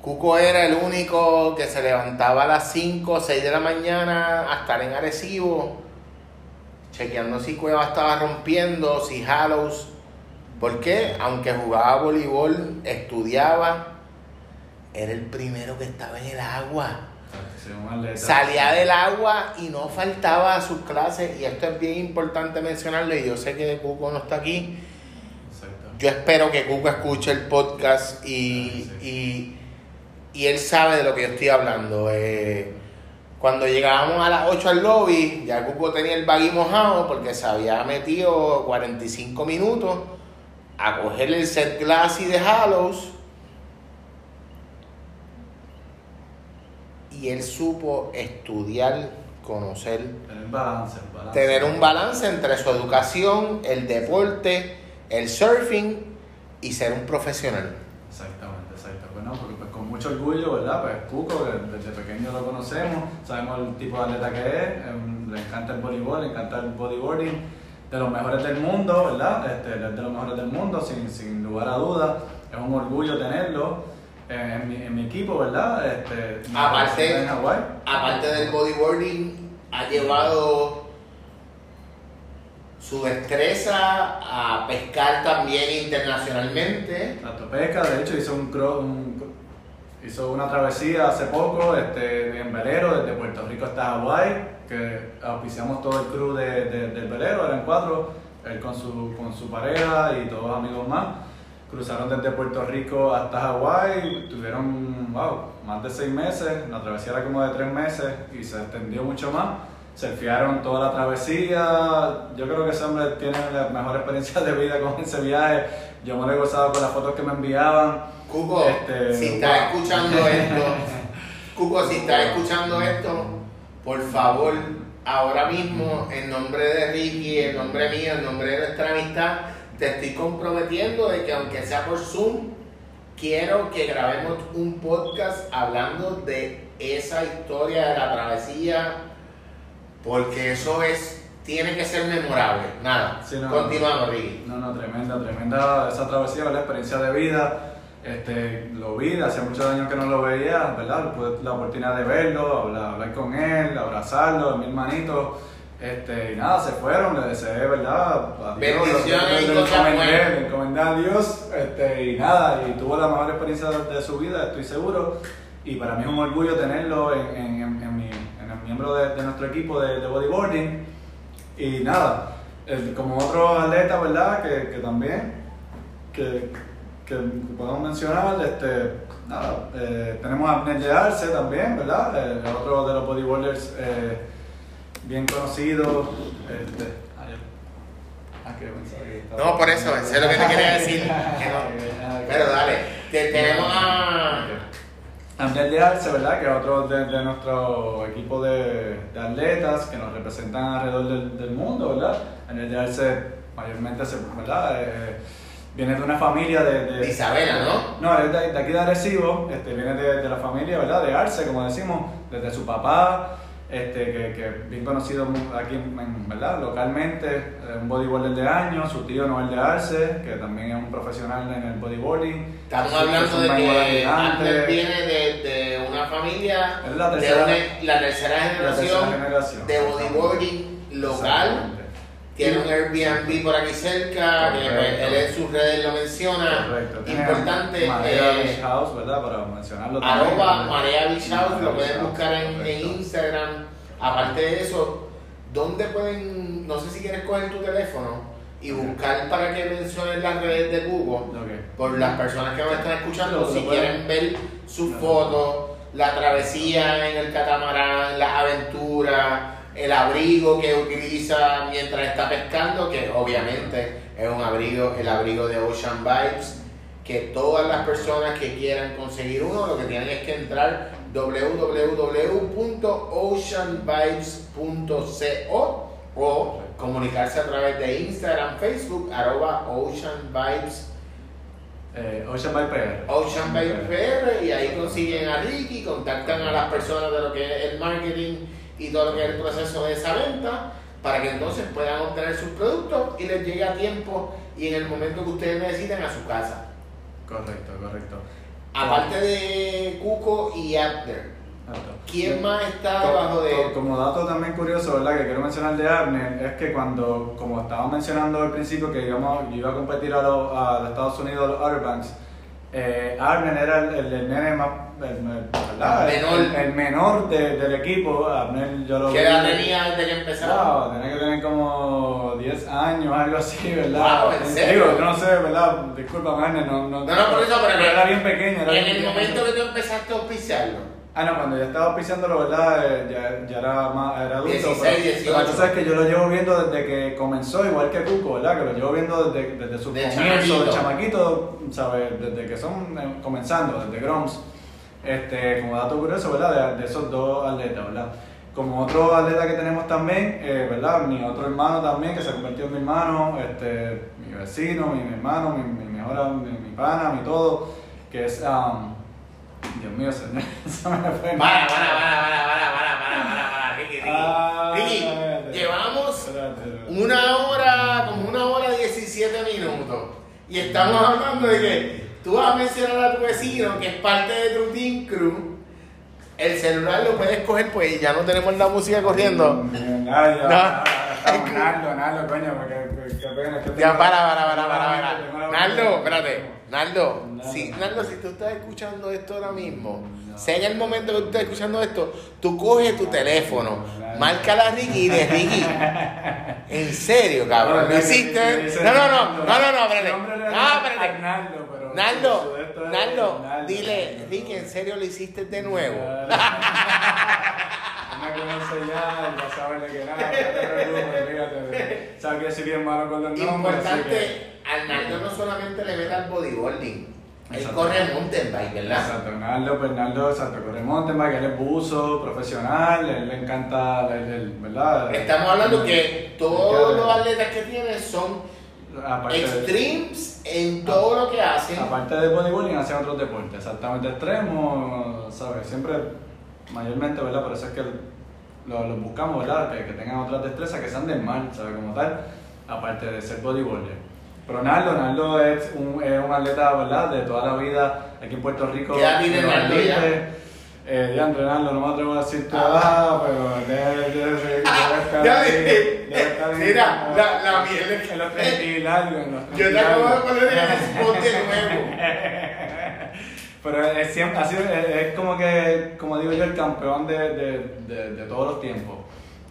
Cuco era el único que se levantaba a las 5 o 6 de la mañana a estar en Arecibo chequeando si Cueva estaba rompiendo, si Hallows. Porque aunque jugaba voleibol, estudiaba, era el primero que estaba en el agua. Atleta. Salía del agua y no faltaba a sus clases. Y esto es bien importante mencionarlo. Y yo sé que Cuco no está aquí. Exacto. Yo espero que Cuco escuche el podcast y, y, y él sabe de lo que yo estoy hablando. Eh, cuando llegábamos a las 8 al lobby, ya Cuco tenía el baggy mojado porque se había metido 45 minutos a coger el set glassy de Hallows. Y él supo estudiar, conocer Tener balance, balance. tener un balance entre su educación, el deporte, el surfing y ser un profesional. Exactamente, exacto. Bueno, porque pues con mucho orgullo, ¿verdad? Pues Cuco, que desde pequeño lo conocemos, sabemos el tipo de atleta que es, em, le encanta el voleibol, le encanta el bodyboarding, de los mejores del mundo, ¿verdad? Este, de los mejores del mundo, sin, sin lugar a dudas. Es un orgullo tenerlo eh, en, mi, en mi equipo, ¿verdad? Este, Aparte- en. Aparte del bodyboarding, ha llevado su destreza a pescar también internacionalmente. Exacto, pesca, de hecho hizo un, un- hizo una travesía hace poco este, en velero desde Puerto Rico hasta Hawái, que auspiciamos todo el crew de, de- del velero, eran cuatro, él con su, con su pareja y todos amigos más. Cruzaron desde Puerto Rico hasta Hawái, tuvieron wow, más de seis meses, la travesía era como de tres meses y se extendió mucho más. Surfearon toda la travesía. Yo creo que ese hombre tiene la mejor experiencia de vida con ese viaje. Yo me lo he gozado con las fotos que me enviaban. Cuco, Este, si wow. estás escuchando esto, Cuco, si estás escuchando esto, por favor, ahora mismo, en nombre de Ricky, en nombre mío, en nombre de nuestra amistad, te estoy comprometiendo de que aunque sea por Zoom, quiero que grabemos un podcast hablando de esa historia de la travesía, porque eso es, tiene que ser memorable. Nada, Sí, no, continuamos, Ricky. No, no, tremenda, tremenda esa travesía, ¿verdad? Experiencia de vida. Este, lo vi, hace muchos años que no lo veía, ¿verdad? Tuve la oportunidad de verlo, hablar, hablar con él, abrazarlo, mi hermanito. Este, y nada, se fueron, le deseé, ¿verdad? A Dios, le encomendé, le encomendé a Dios, este, y nada, y tuvo la mejor experiencia de, su vida, estoy seguro. Y para mí es un orgullo tenerlo en, en, en, en mi, en el miembro de, de nuestro equipo de, de bodyboarding. Y nada, el- como otro atleta, ¿verdad? Que, que también, que, que podemos mencionar, este, nada, eh, tenemos a Abner Arce también, ¿verdad? El, otro de los bodyboarders eh, bien conocido. Este, ah, No, por eso, eso es lo que te quería decir. que no. Pero dale, te- tenemos a, Abner de Arce, ¿verdad? Que es otro de, de nuestro equipo de, de atletas que nos representan alrededor del, del mundo, ¿verdad? Abner de Arce mayormente, se, ¿verdad? Eh, viene de una familia de... de- De Isabela, ¿no? No, es de, de aquí de Arecibo, este, viene de, de la familia, ¿verdad? De Arce, como decimos, desde su papá, este, que, que bien conocido aquí, en, ¿verdad? Localmente, eh, un bodybuilder de años, su tío Noel de Arce, que también es un profesional en el bodyboarding. Estamos hablando de que. Abner viene de, de una familia, de una- la tercera la generación, tercera generación. de bodyboarding local. Tiene un Airbnb por aquí cerca, que pues, él en sus redes lo menciona. Correcto. Importante, Marea eh, Beach House, ¿verdad? Para mencionarlo arroba Marea Beach House, lo pueden buscar en. Instagram. Aparte de eso, ¿dónde pueden, no sé si quieres coger tu teléfono y buscar para que menciones las redes de Google? Por las personas que nos están escuchando, si quieren ver sus fotos, la travesía en el catamarán, las aventuras, el abrigo que utiliza mientras está pescando, que obviamente es un abrigo, el abrigo de Ocean Vibes, que todas las personas que quieran conseguir uno, lo que tienen es que entrar www.oceanvibes.co o comunicarse a través de Instagram, Facebook, arroba Ocean Vibes Eh, Ocean PR. PR y ahí consiguen a Ricky, contactan a las personas de lo que es el marketing y todo lo que es el proceso de esa venta para que entonces puedan obtener sus productos y les llegue a tiempo y en el momento que ustedes necesiten a su casa. Correcto, correcto. Aparte de Cuco y Abner. ¿quién más está debajo de Como dato también curioso, ¿verdad? Que quiero mencionar de Abner, es que cuando, como estaba mencionando al principio, que íbamos, yo iba a competir a, los a los Estados Unidos, a los Outer Banks, eh, Abner era el, el, el nene más, el, menor. El, menor de- del equipo. Abner, yo lo qué edad tenía desde que empezaron? Wow, tenía que tener como 10 años, algo así, ¿verdad? Wow, ¿en serio? Digo, yo no sé, ¿verdad? Disculpa, Abner, no, no, No, no, por eso, pero era bien pequeño. Era En bien el pequeño. momento que tú empezaste a auspiciarlo, Ah, no, cuando ya estaba auspiciándolo, ¿verdad? Eh, Ya, ya era más era adulto. 16, pero, 18. pero la cosa es que yo lo llevo viendo desde que comenzó, igual que Cuco, ¿verdad? Que lo llevo viendo desde, desde sus De comienzos, de chamaquito. chamaquito, ¿sabes? Desde que son eh, comenzando, desde Groms. Este, como dato curioso, ¿verdad? De, de esos dos atletas, ¿verdad? Como otro atleta que tenemos también, eh, ¿verdad? Mi otro hermano también, que se convirtió en mi hermano, este, mi vecino, mi, mi hermano, mi, mi mejor, mi, mi pana, mi todo, que es, um, Dios mío, se, se me fue. para, para, para, para, para, para, para, para, para, Ricky, Ricky. Ah, Ricky, espérate. llevamos Espérate, una hora, como una hora 17 minutos. Y estamos hablando de que tú vas a mencionar a tu vecino que es parte de tu Team Crew. El celular lo puedes coger, pues ya no tenemos la música corriendo. Estamos, Naldo, Naldo, coño, porque Ya, para, para, para, para, para. Naldo, espérate. Naldo, Nada. si, Naldo, si tú estás escuchando esto ahora mismo, No. sea en el momento que tú estás escuchando esto, tú coges tu teléfono, marca a Ricky y de Ricky. En serio, cabrón, hiciste. le dice No, no, no, Naldo. no, no, no, espérate. No, espérate. Naldo, Naldo, Naldo. dile, Ricky, ¿en serio lo hiciste de nuevo? Me conoce ya, ya sabe de qué nada, no te preocupes, fíjate. Sabes que soy bien malo con los nombres. Importante, Arnaldo no solamente le mete al bodyboarding, él corre mountain bike, ¿verdad? Exacto, Naldo, pues Naldo, exacto, corre mountain bike, él es buzo, profesional, él le encanta, el, el- ¿verdad? Estamos hablando El- que el- todos los atletas que tiene son aparte de- extremes en todo lo que hacen. Aparte de bodybuilding, hacen otros deportes, exactamente extremos, ¿sabes? Siempre, mayormente, ¿verdad? Por eso es que los los buscamos, ¿verdad? Que, que tengan otras destrezas, que sean del mar, ¿sabes? Como tal, aparte de ser bodybuilder. Pero Naldo, Naldo es un, es un atleta, ¿verdad? De toda la vida aquí en Puerto Rico. ¿Qué edad tiene de los Naldo ya? Eh, Diandre, Naldo, no me atrevo a decir tu Ah. edad, pero debe, debe, debe, estar Ya ahí, dije, debe estar ahí mira, la- la miel es- En los 30 y largo, en los 30 Yo te acabo de poner en el spot de nuevo. Pero es, siempre, ha sido, es, es como que, como digo yo, el campeón de, de, de, de todos los tiempos.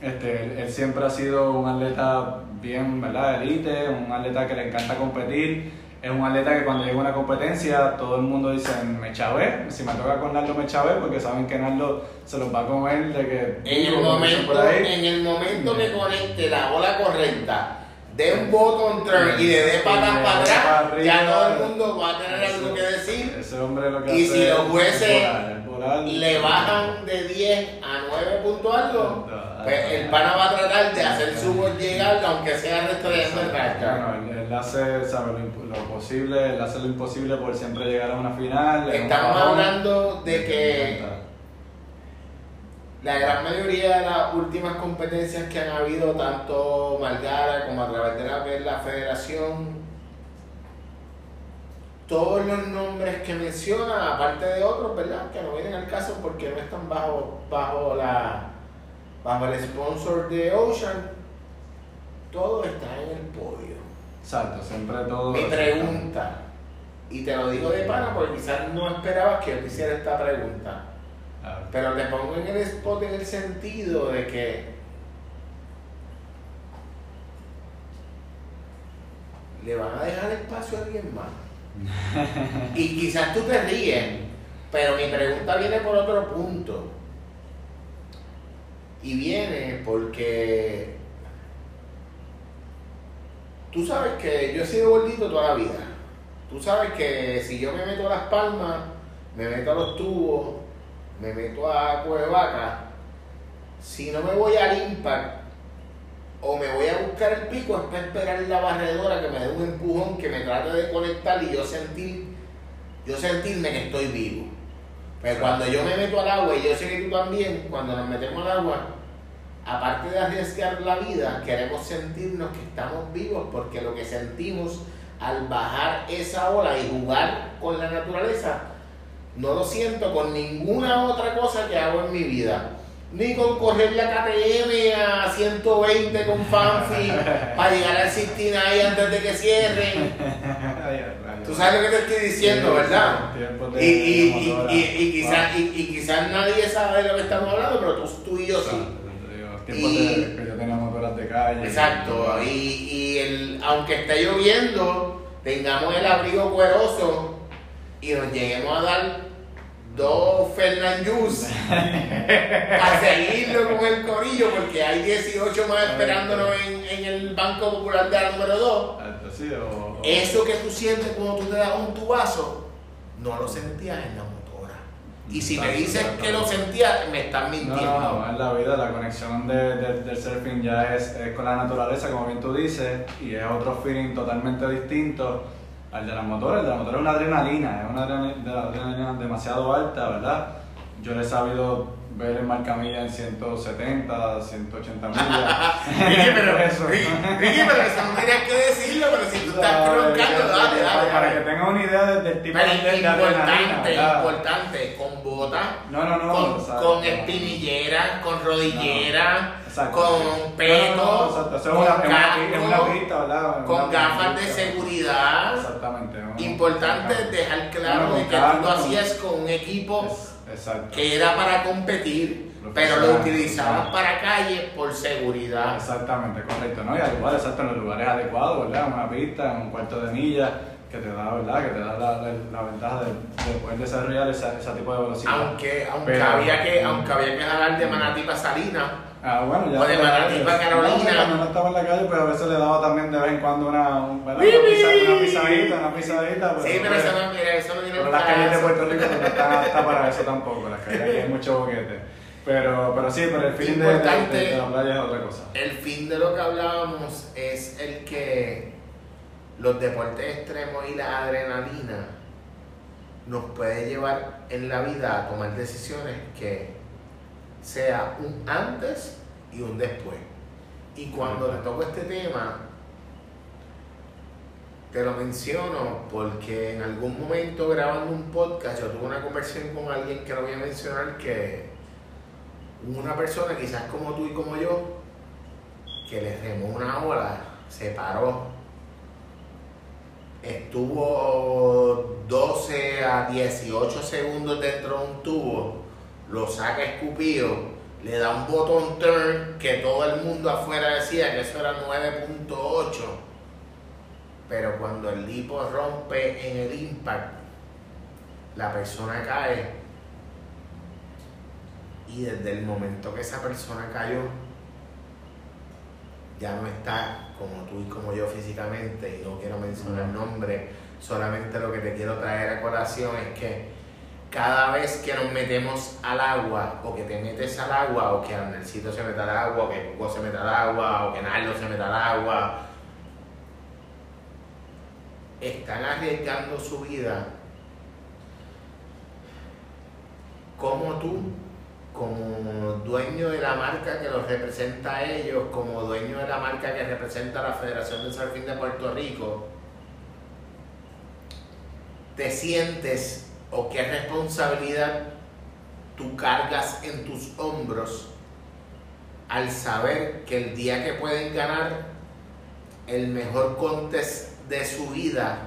Este, él, él siempre ha sido un atleta bien, ¿verdad? Elite, un atleta que le encanta competir. Es un atleta que cuando llega a una competencia todo el mundo dice, me chavé. Si me toca con Naldo, me chavé, porque saben que Naldo se los va a comer de que... En el por momento, ahí. en el momento que conecte la bola correcta, de un botón turn y le dé patas para atrás, ya todo el mundo va a tener algo que decir. Ese hombre lo que Y hace si los es jueces le bajan de 10 a 9 puntos algo, No, pues el pana va a tratar de hacer su gol llegar, aunque sea retrocediendo el racha. Bueno, él, hace sabe, lo, posible, él hace lo imposible por siempre llegar a una final. Estamos hablando de que la gran mayoría de las últimas competencias que han habido, tanto Margara como a través de la, de la federación, todos los nombres que menciona, aparte de otros, ¿verdad? Que no vienen al caso porque no están bajo, bajo, la, bajo el sponsor de Ocean, todo está en el podio. Exacto, siempre todo. Mi pregunta, y te lo digo de pana porque quizás no esperabas que yo hiciera esta pregunta. Pero te pongo en el spot en el sentido de que le van a dejar espacio a alguien más. Y quizás tú te ríes, pero mi pregunta viene por otro punto. Y viene porque tú sabes que yo he sido gordito toda la vida. Tú sabes que si yo me meto a las palmas, me meto a los tubos, me meto a Cuevaca, si no me voy al impact o me voy a buscar el pico, es para esperar la barredora que me dé un empujón, que me trate de conectar y yo sentir, yo sentirme que estoy vivo. Pero cuando yo me meto al agua, y yo sé que tú también, cuando nos metemos al agua, aparte de arriesgar la vida, queremos sentirnos que estamos vivos porque lo que sentimos al bajar esa ola y jugar con la naturaleza, no lo siento con ninguna otra cosa que hago en mi vida. Ni con correr la KTM a 120 con Fanfi para llegar al 69 antes de que cierren. Tú sabes lo que te estoy diciendo, ¿verdad? Y, y, y, y, quizás quizás nadie sabe de lo que estamos hablando, pero tú, tú y yo sí. Y- de, que yo tenía motoras de calle. Exacto, y, y el, aunque esté lloviendo, tengamos el abrigo cueroso y nos lleguemos a dar dos Fernan Juice a seguirlo con el corillo, porque hay 18 más esperándonos en, en el Banco Popular de la número 2. Alto, sí, o- o- Eso que tú sientes cuando tú te das un tubazo, no lo sentías en la motora. Y si me dices que lo sentías, me estás mintiendo. no, no, en la vida la conexión de, de- del surfing ya es, es con la naturaleza, como bien tú dices, y es otro feeling totalmente distinto al de la motora. El de la motora es una adrenalina, es una adrenalina, de demasiado alta, ¿verdad? Yo le he sabido ver en marcamilla en 170, 180 millas. Ricky, pero, Eso. Ricky, Ricky, pero eso no tenías que decirlo, pero si tú estás roncando, dale, dale. Para que dale. tengan una idea de- del tipo Pero de, de importante, ¿verdad? importante, con botas, No, no, no. con, con espinillera, con rodillera, Exacto. con peto, No, no, es con gafas de seguridad. Exactamente. ¿no? Importante dejar claro de que tú lo hacías con un equipo Es- que era para competir, pero lo utilizabas para calle por seguridad. Exactamente, correcto, ¿no? Y al igual, exacto, en los lugares adecuados, ¿verdad? Una pista, en un cuarto de milla, que te da, ¿verdad? Que te da la, la, la ventaja de, de poder desarrollar esa, ese tipo de velocidad. Aunque, aunque, Pero- había que, aunque había que jalar de Manatí para Salinas, Ah, bueno, ya. O de Manatí Carolina. No, cuando no estaba en la calle, pues a veces le daba también de vez en cuando una, una, una pisadita, una pisadita. sí, pero pues, eso no, mira, eso no viene Pero las calles de. Puerto Rico no están está para eso tampoco, las calles aquí hay mucho boquete. Pero, pero sí, pero el fin de la playa es otra cosa. El fin de lo que hablábamos es el que los deportes extremos y la adrenalina nos puede llevar en la vida a tomar decisiones que sea un antes y un después. Y cuando te toco este tema, te lo menciono porque en algún momento grabando un podcast yo tuve una conversación con alguien que no voy a mencionar que una persona quizás como tú y como yo que le remó una ola, se paró, estuvo 12 a 18 segundos dentro de un tubo, lo saca escupido, le da un botón turn que todo el mundo afuera decía que eso era 9.8, pero cuando el lipo rompe en el impact, la persona cae. Y desde el momento que esa persona cayó, ya no está como tú y como yo físicamente, y no quiero mencionar nombre, solamente lo que te quiero traer a colación es que cada vez que nos metemos al agua, o que te metes al agua, o que Andresito se meta al agua, o que Hugo se meta al agua, o que Nardo se meta al agua, están arriesgando su vida. Como tú, como dueño de la marca que los representa a ellos, como dueño de la marca que representa a la Federación de Surfing de Puerto Rico, te sientes o qué responsabilidad tú cargas en tus hombros al saber que el día que pueden ganar el mejor contest de su vida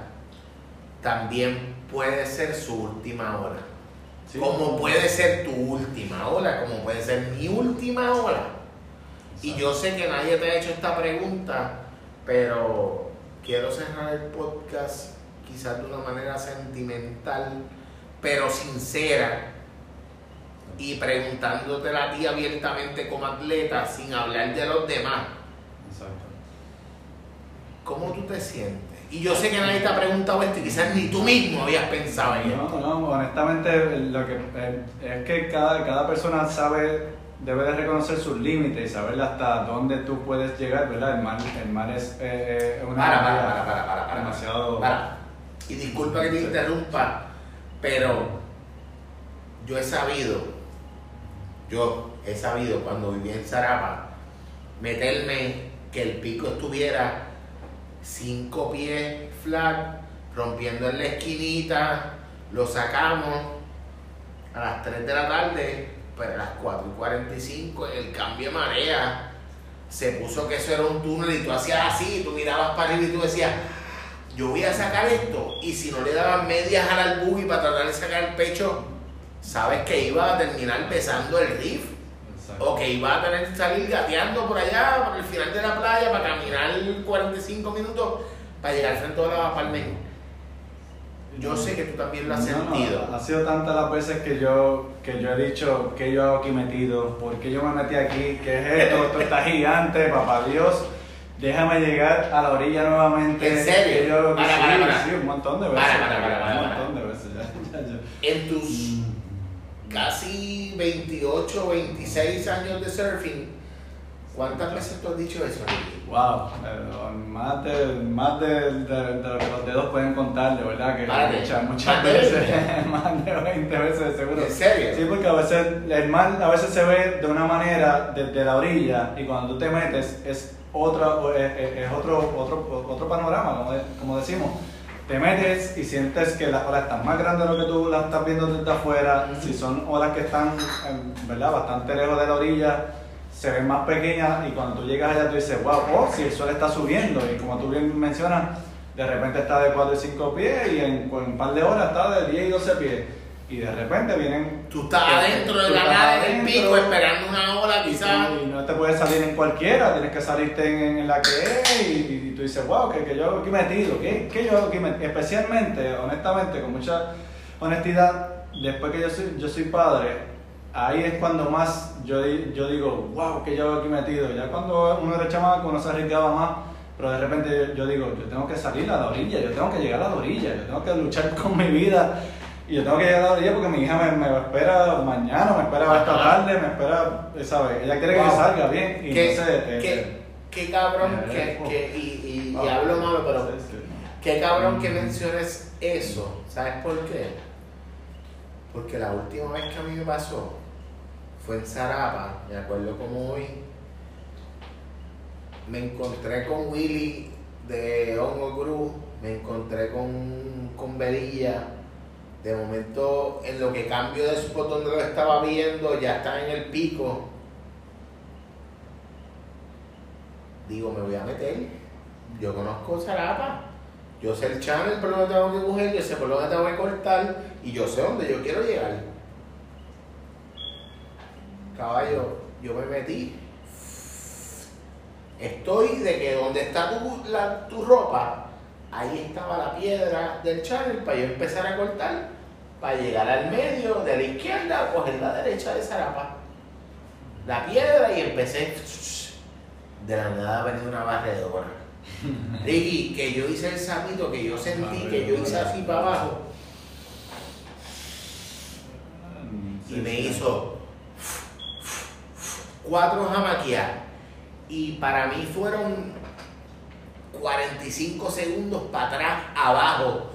también puede ser su última hora. Como puede ser tu última hora, como puede ser mi última hora. Y yo sé que nadie te ha hecho esta pregunta, pero quiero cerrar el podcast quizás de una manera sentimental, pero sincera, y preguntándotela a ti abiertamente como atleta, sin hablar de los demás. Exacto. ¿Cómo tú te sientes? Y yo sé que nadie te ha preguntado esto y quizás ni tú mismo habías pensado en esto. No, no, honestamente lo que eh, es que cada, cada persona sabe, debe de reconocer sus límites y saber hasta dónde tú puedes llegar, ¿verdad? El mar, el mar es eh, una para, para, para, para, para, para, demasiado... Para. Y disculpa que te interrumpa, pero yo he sabido, yo he sabido cuando viví en Zarapa, meterme que el pico estuviera cinco pies flat, rompiendo en la esquinita, lo sacamos a las 3 de la tarde, pero a las 4 y 45 el cambio de marea. Se puso que eso era un túnel y tú hacías así, tú mirabas para arriba y tú decías, yo voy a sacar esto y si no le daban medias al buggy para tratar de sacar el pecho, sabes que iba a terminar besando el riff o que iba a tener que salir gateando por allá, por el final de la playa, para caminar 45 minutos para llegar frente a la Palmen. Yo sé que tú también lo has sentido. ha sido tantas las veces que yo, que yo he dicho que yo hago aquí metido, porque yo me metí aquí, que es esto, esto está gigante, papá Dios. Déjame llegar a la orilla nuevamente. ¿En serio? Que yo, para, sí, para, para. sí, un montón de veces. Para, para, para, un montón de veces. Ya, ya, ya. En tus Mm. casi 28, 26 años de surfing, ¿cuántas veces tú has dicho eso? Wow, eh, más de, más de, los dedos pueden contar, de verdad, que de- muchas, muchas veces, más de 20 veces seguro. ¿En serio? Sí, porque a veces el mar a veces se ve de una manera desde la orilla y cuando tú te metes es otra es, es- es otro, otro, otro panorama, como, de- como decimos. Te metes y sientes que las olas están más grandes de lo que tú las estás viendo desde afuera. Si son olas que están ¿verdad? bastante lejos de la orilla, se ven más pequeñas y cuando tú llegas allá tú dices, wow, oh, si el sol está subiendo y como tú bien mencionas, de repente está de 4 y 5 pies y en, en un par de horas está de 10 y 12 pies. Y de repente vienen... Tú estás que- adentro de la nada del pico esperando una ola quizás. y no te puedes salir en cualquiera, tienes que salirte en, en la que es y, y tú dices, wow, que, que yo hago aquí metido, ¿qué, qué yo hago aquí metido? Especialmente, honestamente, con mucha honestidad, después que yo soy, yo soy padre, ahí es cuando más yo, yo digo, wow, que yo hago aquí metido. Ya cuando uno era chamaco, uno se arriesgaba más, pero de repente yo digo, yo tengo que salir a la orilla, yo tengo que llegar a la orilla, yo tengo que luchar con mi vida. Y yo tengo que llegar a la orilla porque mi hija me, me espera mañana, me espera esta tarde, me espera, ¿sabes? Ella quiere que Wow. yo salga bien. Y ¿Qué, entonces, eh, qué- qué cabrón eh, que, que- y, y- y hablo malo, pero Sí, sí. qué cabrón que Mm. menciones eso. ¿Sabes por qué? Porque la última vez que a mí me pasó fue en Zarapa, me acuerdo como hoy. Me encontré con Willy de Hongo Cruz, me encontré con, con. De momento, en lo que cambio de spot donde lo estaba viendo, ya está en el pico. Digo, me voy a meter. Yo conozco Zarapa. Yo sé el channel por donde tengo que coger, yo sé por dónde tengo que cortar y yo sé dónde yo quiero llegar. Caballo, yo me metí. Estoy de que donde está tu, la- tu ropa, ahí estaba la piedra del channel para yo empezar a cortar, para llegar al medio, de la izquierda, coger la derecha de Zarapa. La piedra y empecé. De la nada venía una barredora. Ricky, que yo hice el sapito, que yo sentí, que yo hice así para abajo. y Sí, me hizo cuatro jamaqueas. Y para mí fueron 45 segundos para atrás, abajo.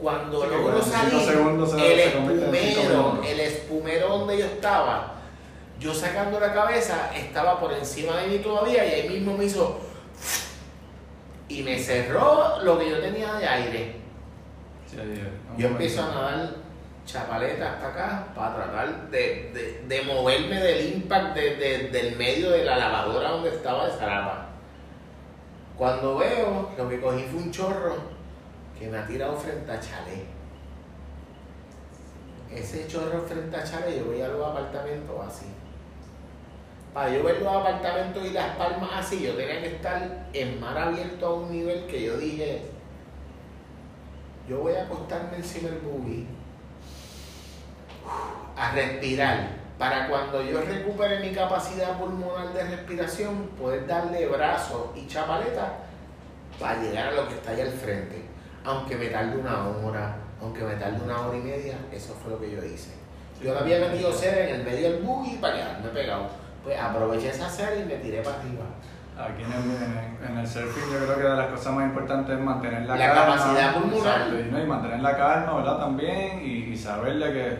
Cuando Sí, logro 45 salir, segundos el espumero, el espumero donde yo estaba, yo sacando la cabeza, estaba por encima de mí todavía y ahí mismo me hizo y me cerró lo que yo tenía de aire. Sí, Yo empiezo a nadar chapaleta hasta acá para tratar de, de- de moverme del impact de- de- del medio de la lavadora donde estaba de Zarapa. Cuando veo, lo que cogí fue un chorro que me ha tirado frente a Chalet. Ese chorro frente a Chalet, yo voy a los apartamentos así. Para yo ver los apartamentos y las palmas así, yo tenía que estar en mar abierto a un nivel que yo dije, yo voy a acostarme encima del buggy a respirar para cuando yo recupere mi capacidad pulmonar de respiración poder darle brazos y chapaleta para llegar a lo que está allá al frente aunque me tarde una hora aunque me tarde una hora y media eso fue lo que yo hice yo le había metido cera en el medio del buggy para quedarme pegado pues aproveché esa cera y me tiré para arriba Aquí en el, en, el, en el surfing yo creo que de las cosas más importantes es mantener la, La calma. capacidad pulmonar. Exacto, y, no, y mantener la calma, ¿verdad? También, y, y saber de que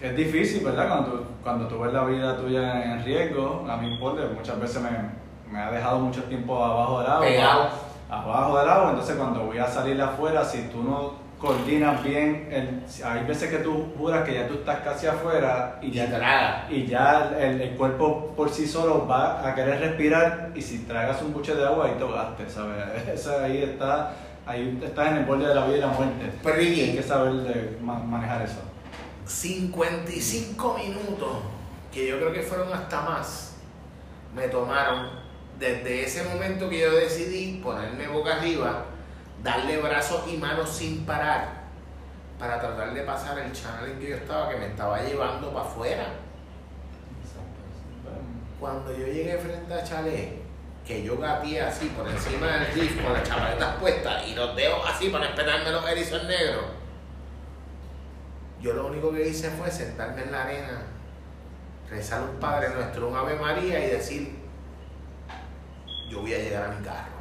es difícil, ¿verdad? Cuando tú, cuando tú ves la vida tuya en riesgo, a mí por muchas veces me, me ha dejado mucho tiempo abajo del agua. Pegado. Abajo del agua, entonces cuando voy a salir afuera, si tú no coordinas bien, el, hay veces que tú juras que ya tú estás casi afuera y y ya traga y ya el, el cuerpo por sí solo va a querer respirar y si tragas un buche de agua ahí te ahogaste, ¿sabes? Esa ahí está, ahí estás en el borde de la vida y la muerte. Pero, Ricky, Hay que saber de ma- manejar eso. 55 minutos, que yo creo que fueron hasta más, me tomaron desde ese momento que yo decidí ponerme boca arriba, darle brazos y manos sin parar, para tratar de pasar el channel en que yo estaba, que me estaba llevando para afuera. Cuando yo llegué frente a Chalet, que yo gateé así por encima del riff con las chapaletas puestas y los dedos así para esperarme los erizos negros, yo lo único que hice fue sentarme en la arena, rezar un Padre Nuestro, un Ave María y decir, yo voy a llegar a mi carro.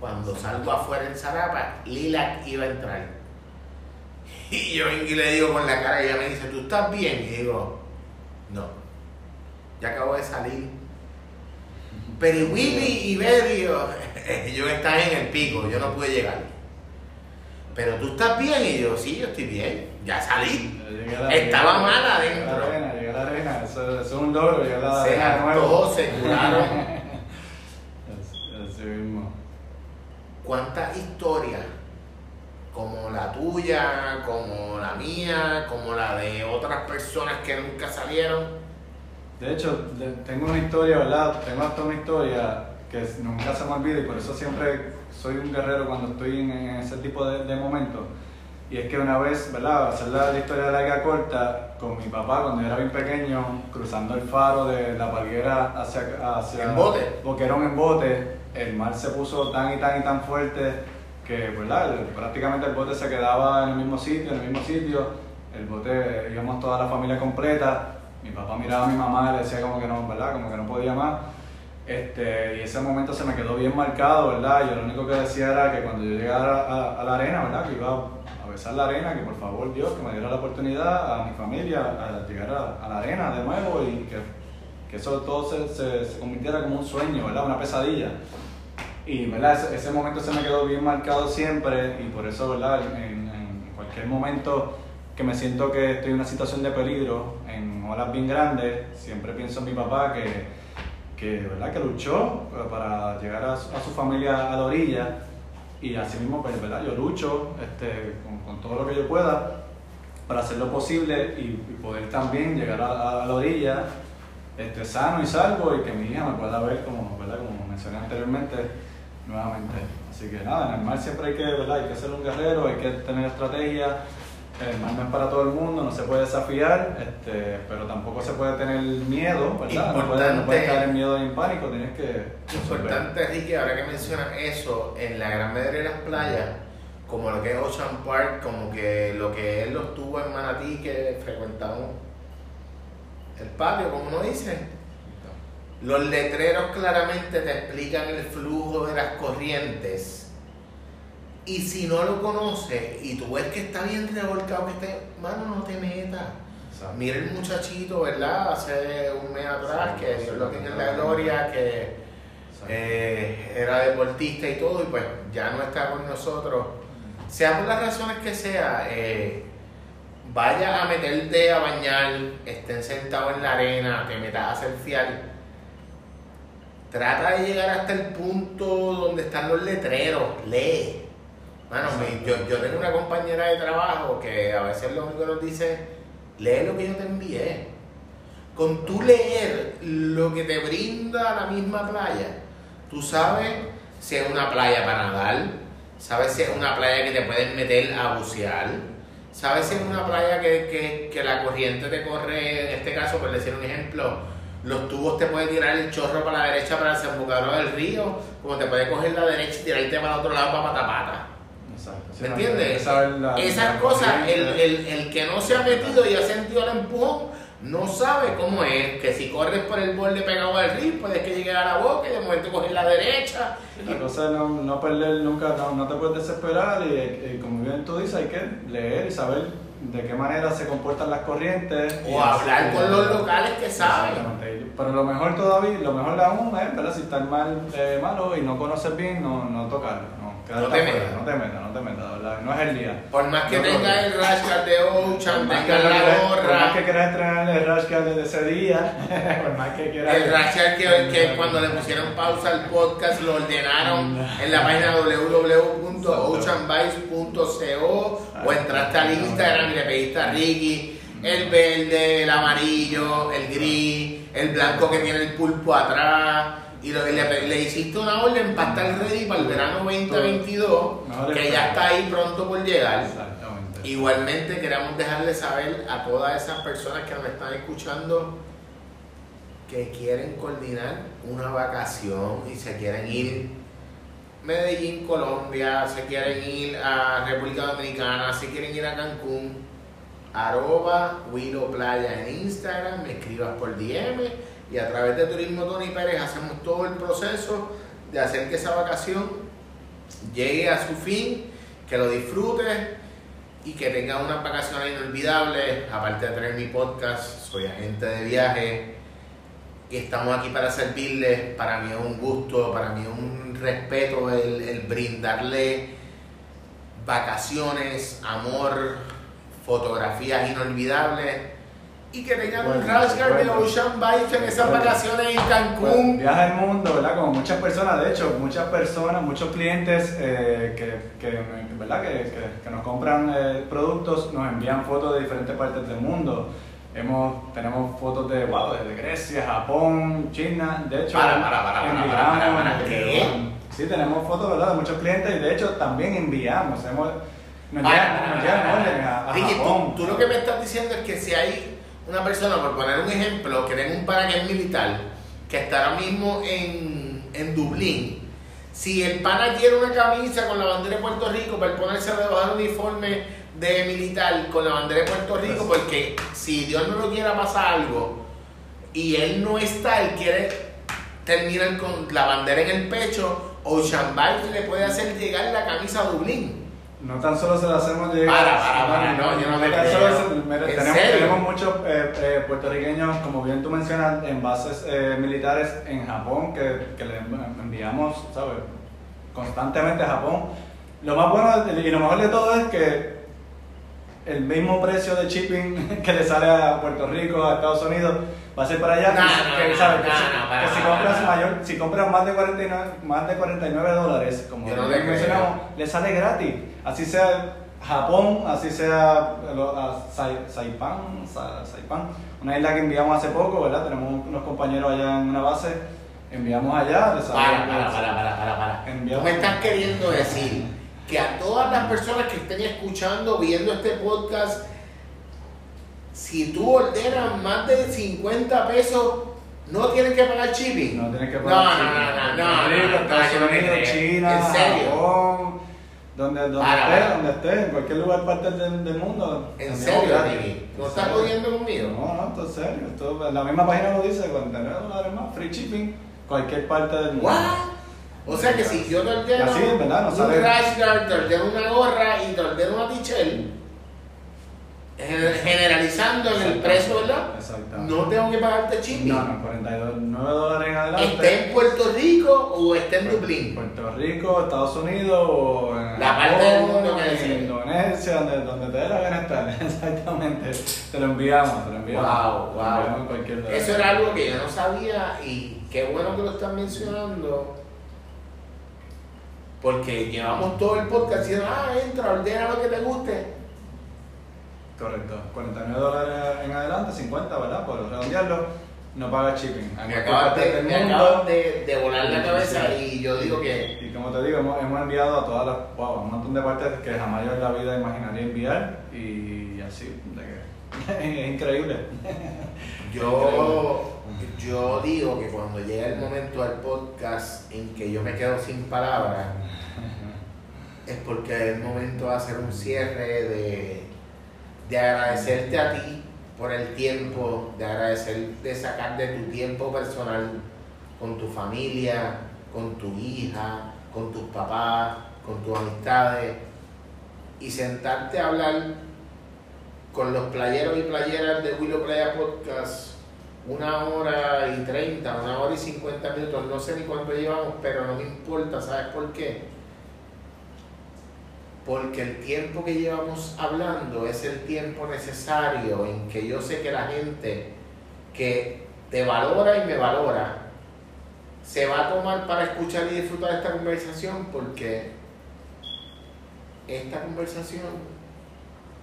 Cuando salgo afuera en Zarapa, Lilac iba a entrar. Y yo y le digo con la cara y ella me dice, ¿tú estás bien? Y digo, no, ya acabo de salir. Pero Willy y Bedio, ellos están en el pico, yo no pude llegar. Pero tú estás bien y yo, sí, yo estoy bien, ya salí. Llegué Estaba llegué a- mal llegué a la adentro. arena, llegué a la arena, eso, eso es un logro, llegar a la Se arena nuevo. hartó, se curaron. Así- mismo. ¿Cuántas historias, como la tuya, como la mía, como la de otras personas que nunca salieron? De hecho, tengo una historia, ¿verdad? Tengo hasta una historia que nunca se me olvida y por eso siempre soy un guerrero cuando estoy en, en ese tipo de, de momentos. Y es que una vez, ¿verdad? Hacer la, la historia larga corta, con mi papá cuando yo era bien pequeño, cruzando el faro de la palguera hacia... hacia ¿En bote? Boquerón en bote, el mar se puso tan y tan y tan fuerte que, ¿verdad? El- prácticamente el bote se quedaba en el mismo sitio, en el mismo sitio. El bote, íbamos toda la familia completa. Mi papá miraba a mi mamá y le decía como que no, ¿verdad? Como que no podía más. Este, y ese momento se me quedó bien marcado, ¿verdad? Yo lo único que decía era que cuando yo llegara a, a la arena, ¿verdad? Que iba a besar la arena, que por favor Dios, que me diera la oportunidad a mi familia a llegar a, a la arena de nuevo y que, que eso todo se, se, se convirtiera como un sueño, ¿verdad? Una pesadilla. Y ¿verdad? Ese, ese momento se me quedó bien marcado siempre y por eso ¿verdad? En, en cualquier momento que me siento que estoy en una situación de peligro, en olas bien grandes, siempre pienso en mi papá que, que, ¿verdad? que luchó para llegar a a su familia a la orilla y así mismo pues, ¿verdad? yo lucho este, con, todo lo que yo pueda para hacer lo posible y, poder también llegar a la orilla este, sano y salvo y que mi hija me pueda ver como, ¿verdad? como mencioné anteriormente nuevamente. Así que nada, en el mar siempre hay que, ¿verdad? hay que ser un guerrero, hay que tener estrategia. El mar no es para todo el mundo, no se puede desafiar, este, pero tampoco se puede tener miedo, ¿verdad? No puedes, no puedes Importante. caer en miedo y en pánico, tienes que. Importante, Ricky, ahora que mencionas eso, en la gran mayoría de las playas, como lo que es Ocean Park, como que lo que él los tuvo en Manatí, que frecuentamos el patio, como uno dice. Los letreros claramente te explican el flujo de las corrientes. Y si no lo conoces y tú ves que está bien revolcado, que esté, mano, no te metas. Mira el muchachito, ¿verdad? Hace un mes atrás, que Dios lo tenga en la gloria, que eh, era deportista y todo, y pues ya no está con nosotros. Sea por las razones que sea, eh, vaya a meterte a bañar, estén sentados en la arena, te metas a surfear. Trata de llegar hasta el punto donde están los letreros, lee. Mano, mi- yo, yo tengo una compañera de trabajo que a veces lo único que nos dice, lee lo que yo te envié. Con tú leer lo que te brinda la misma playa, tú sabes si es una playa para nadar, sabes si es una playa que te puedes meter a bucear, sabes si es una playa que, que- que la corriente te corre, en este caso, por decir un ejemplo, los tubos te puede tirar el chorro para la derecha para el del río, como te puede coger la derecha y tirarte para el otro lado para patapata. ¿Me entiendes? Esas cosas, el, el, el que no se ha metido y ha sentido el empujón, no sabe cómo es. Que si corres por el borde pegado al río, puedes que llegue a la boca y de momento coger la derecha. La cosa es no, no perder nunca, no, no te puedes desesperar y, y como bien tú dices, hay que leer y saber de qué manera se comportan las corrientes. O hablar con los locales que saben. Pero lo mejor todavía, lo mejor de aún es, ¿verdad? Si estás mal, eh, malo y no conoces bien, no, no tocarlo. No, te metas. no te metas, no te metas, ¿verdad? No es el día. Por más que No, tenga el rascal de Ocean, tenga la quieras- Por más gorra, que quieras entrenar el que desde ese día, por más que quieras. el rascal que, que cuando le pusieron pausa al podcast lo ordenaron en la página www.oceanvice.co o entraste al Instagram y le pediste a Ricky el verde, el amarillo, el gris, el blanco que tiene el pulpo atrás y lo- le, le hiciste una orden para estar ready para el verano 2022 Mejor que ya está ahí pronto por llegar. Exactamente. Igualmente queremos dejarle saber a todas esas personas que nos están escuchando que quieren coordinar una vacación y se quieren ir Medellín, Colombia, se quieren ir a República Dominicana, se quieren ir a Cancún, arroba Willow Playa en Instagram, me escribas por DM y a través de Turismo Tony Pérez hacemos todo el proceso de hacer que esa vacación llegue a su fin, que lo disfrutes y que tengas unas vacaciones inolvidables. Aparte de tener mi podcast, soy agente de viaje y estamos aquí para servirles. Para mí es un gusto, para mí es un respeto el brindarle vacaciones, amor, fotografías inolvidables y que tengan un Bueno, rasgar de bueno. Ocean Bike en esas Bueno. vacaciones en Cancún. viaja el mundo, ¿verdad? Como muchas personas, de hecho, muchas personas, muchos clientes eh, que, que, ¿verdad? Que, que- que nos compran eh, productos nos envían fotos de diferentes partes del mundo. Hemos, tenemos fotos de, wow, desde Grecia, Japón, China, de hecho, Para, para, para, para, enviamos, para, para, para, ¿qué? Sí, tenemos fotos, ¿verdad? De muchos clientes y de hecho también enviamos, hemos, nos llegan, nos llegan a, a Ricky, tú- Japón. tú, lo que me estás diciendo es que si hay una persona, por poner un ejemplo, que tenga un pana que es militar, que está ahora mismo en, en Dublín, si el pana quiere una camisa con la bandera de Puerto Rico para ponerse debajo del uniforme de militar con la bandera de Puerto Rico, porque si Dios no lo quiera pasar algo y él no está, él quiere terminar con la bandera en el pecho, Ocean Bike le puede hacer llegar la camisa a Dublín. No tan solo se lo hacemos llegar. Para, para, para, no, yo no te tan solo se- mira, ¿En tenemos, muchos eh, eh, puertorriqueños, como bien tú mencionas, en bases eh, militares en Japón que, que le enviamos, ¿sabes? Constantemente a Japón. Lo más bueno y lo mejor de todo es que el mismo precio de shipping que le sale a Puerto Rico, a Estados Unidos, va a ser para allá. Que, si- compras mayor, si compras más de 49, más de 49 dólares, como mencionamos, le sale gratis. Así sea Japón, así sea lo- a Sai- Saipan, Sa- Saipan, una isla que enviamos hace poco, ¿verdad? Tenemos unos compañeros allá en una base, enviamos allá, les Para, para, para, para, para, para. Tú Enviamos- me estás queriendo decir que a todas las personas que estén escuchando, viendo este podcast, si tú ordenas más de 50 pesos, no tienes que pagar shipping. No tienes que No, pagar no, shipping. no, no, no, no, no, no te Unidos, creo. China, ¿En serio? Japón, Donde, donde Para, estés, para. donde estés, en cualquier lugar parte del, del mundo. ¿En serio? ¿No ¿En estás jodiendo conmigo? No, no, esto es serio. Esto, la misma página lo dice, 49 dólares más, free shipping, cualquier parte del mundo. ¿What? O sea que si yo te ordeno Así es, ¿verdad? No un rash guard, te ordeno una gorra y te ordeno una gen- generalizando en el precio, ¿verdad? Exactamente. No tengo que pagarte shipping. No, no, 49 dólares adelante. ¿Esté en Puerto Rico o esté en Dublín? Puerto Rico, Estados Unidos o en La parte del mundo que en. Indonesia, donde, donde te dé la gana estar. Exactamente. Te lo enviamos, te lo enviamos. Wow, enviamos wow. cualquier lugar. Eso era algo que yo no sabía y qué bueno que lo están mencionando. Porque llevamos todo el podcast diciendo, ah, entra, ordena lo que te guste. Correcto. 49 dólares en adelante, 50, ¿verdad? Por redondearlo, no paga shipping. Me acabas de, me acabas de, de volar la cabeza y yo digo que Y como te digo, hemos, hemos enviado a todas las, wow, un montón de partes que jamás yo en la vida imaginaría enviar y así, de que es increíble. yo, yo digo que cuando llega el momento del podcast en que yo me quedo sin palabras, es porque es el momento de hacer un cierre, de, de agradecerte a ti por el tiempo, de agradecer, de sacar de tu tiempo personal con tu familia, con tu hija, con tus papás, con tus amistades y sentarte a hablar con los playeros y playeras de Willow Playa Podcast una hora y treinta, una hora y cincuenta minutos, no sé ni cuánto llevamos, pero no me importa, ¿sabes por qué? Porque el tiempo que llevamos hablando es el tiempo necesario en que yo sé que la gente que te valora y me valora se va a tomar para escuchar y disfrutar esta conversación porque esta conversación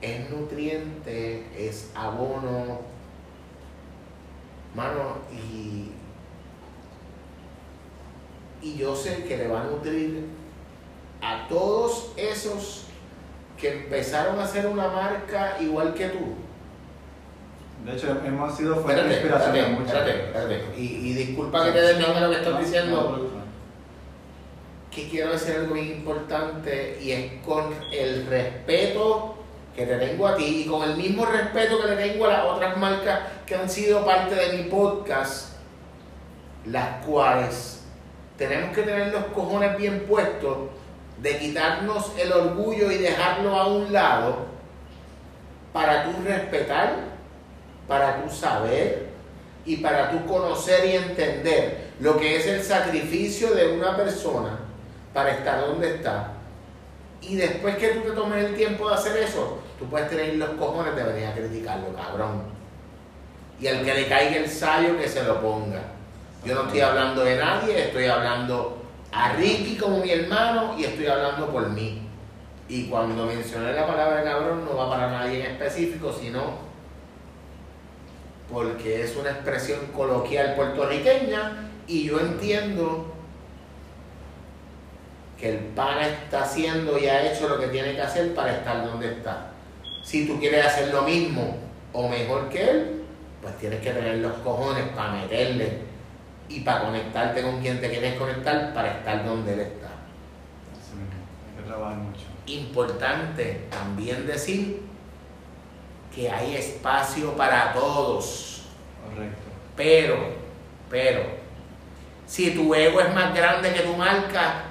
es nutriente, es abono, mano, y, y yo sé que le va a nutrir a todos esos que empezaron a hacer una marca igual que tú. De hecho, hemos sido fuente de Espérate, inspiración de espérate, espérate, espérate. Y, y disculpa que te desvíe lo que estás No, diciendo. no, que quiero decir algo bien importante y es con el respeto que te tengo a ti y con el mismo respeto que le tengo a las otras marcas que han sido parte de mi podcast, las cuales tenemos que tener los cojones bien puestos de quitarnos el orgullo y dejarlo a un lado para tú respetar, para tú saber y para tú conocer y entender lo que es el sacrificio de una persona para estar donde está. Y después que tú te tomes el tiempo de hacer eso, tú puedes tener los cojones de venir a criticarlo, cabrón. Y al que le caiga el sayo, que se lo ponga. Yo no estoy hablando de nadie, estoy hablando a Ricky como mi hermano y estoy hablando por mí. Y cuando mencioné la palabra cabrón no va para nadie en específico, sino porque es una expresión coloquial puertorriqueña y yo entiendo que el pana está haciendo y ha hecho lo que tiene que hacer para estar donde está. Si tú quieres hacer lo mismo o mejor que él, pues tienes que tener los cojones para meterle y para conectarte con quien te quieres conectar para estar donde él está. Sí, hay que trabajar mucho. Importante también decir que hay espacio para todos. Correcto. Pero, pero, si tu ego es más grande que tu marca,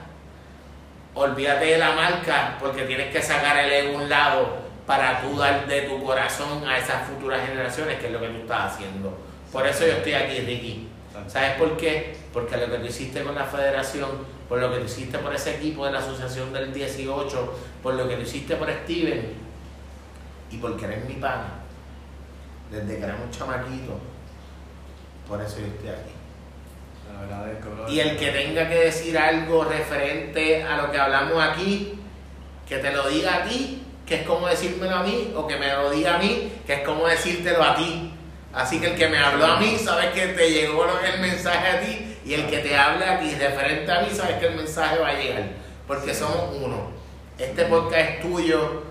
olvídate de la marca porque tienes que sacar el ego a un lado para tú dar de tu corazón a esas futuras generaciones, que es lo que tú estás haciendo. Por eso yo estoy aquí, Ricky. ¿Sabes por qué? Porque lo que tú hiciste con la federación, por lo que tú hiciste por ese equipo de la asociación del 18, por lo que tú hiciste por Steven y porque eres mi pana, desde que éramos chamaquitos, por eso yo estoy aquí. Y el que tenga que decir algo referente a lo que hablamos aquí, que te lo diga a ti, que es como decírmelo a mí, o que me lo diga a mí, que es como decírtelo a ti. Así que el que me habló a mí, sabes que te llegó el mensaje a ti, y el que te hable a ti referente a mí, sabes que el mensaje va a llegar, porque somos uno. Este podcast es tuyo.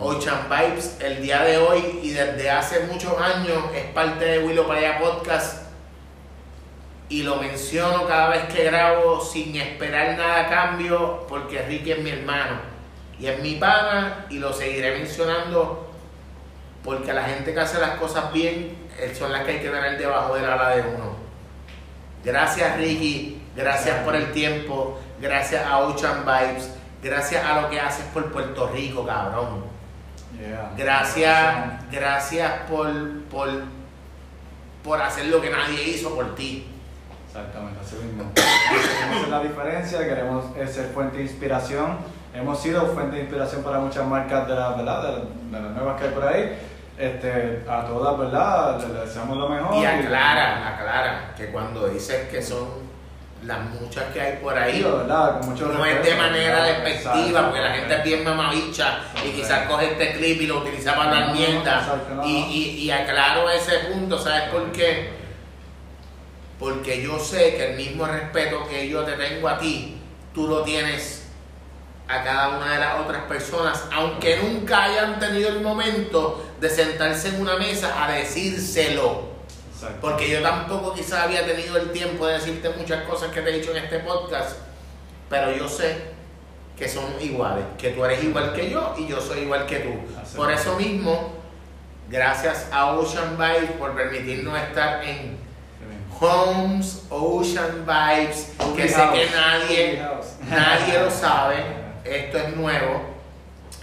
Ocean Vibes, el día de hoy y desde hace muchos años es parte de Willow allá Podcast y lo menciono cada vez que grabo sin esperar nada a cambio porque Ricky es mi hermano y es mi pana y lo seguiré mencionando porque la gente que hace las cosas bien eh, son las que hay que tener debajo del ala de uno. Gracias Ricky, gracias por el tiempo, gracias a Ocean Vibes, gracias a lo que haces por Puerto Rico, cabrón. Yeah. Gracias, gracias por, por, por hacer lo que nadie hizo por ti. Exactamente, así mismo. Queremos hacer la diferencia, queremos eh, ser fuente de inspiración. Hemos sido fuente de inspiración para muchas marcas de, la, ¿verdad? de, la- de las nuevas que hay por ahí. Este, a todas, ¿verdad? Le, deseamos lo mejor. Y aclara, aclara, que cuando dices que son las muchas que hay por ahí, Digo, ¿verdad? Con mucho no es de manera ¿verdad? despectiva, Exacto. porque la gente es bien mamabicha y quizás coge este clip y lo utiliza para hablar No, mierda. exacto, no, Y, y, y aclaro ese punto, ¿sabes por qué? Porque yo sé que el mismo respeto que yo te tengo a ti, tú lo tienes a cada una de las otras personas, aunque nunca hayan tenido el momento de sentarse en una mesa a decírselo. Exacto. Porque yo tampoco quizás había tenido el tiempo de decirte muchas cosas que te he dicho en este podcast, pero yo sé que son iguales, que tú eres igual que yo y yo soy igual que tú. Así Por es. eso mismo, gracias a Ocean Vibes por permitirnos estar en. Homes Ocean Vibes, que sé que nadie, nadie lo sabe, esto es nuevo.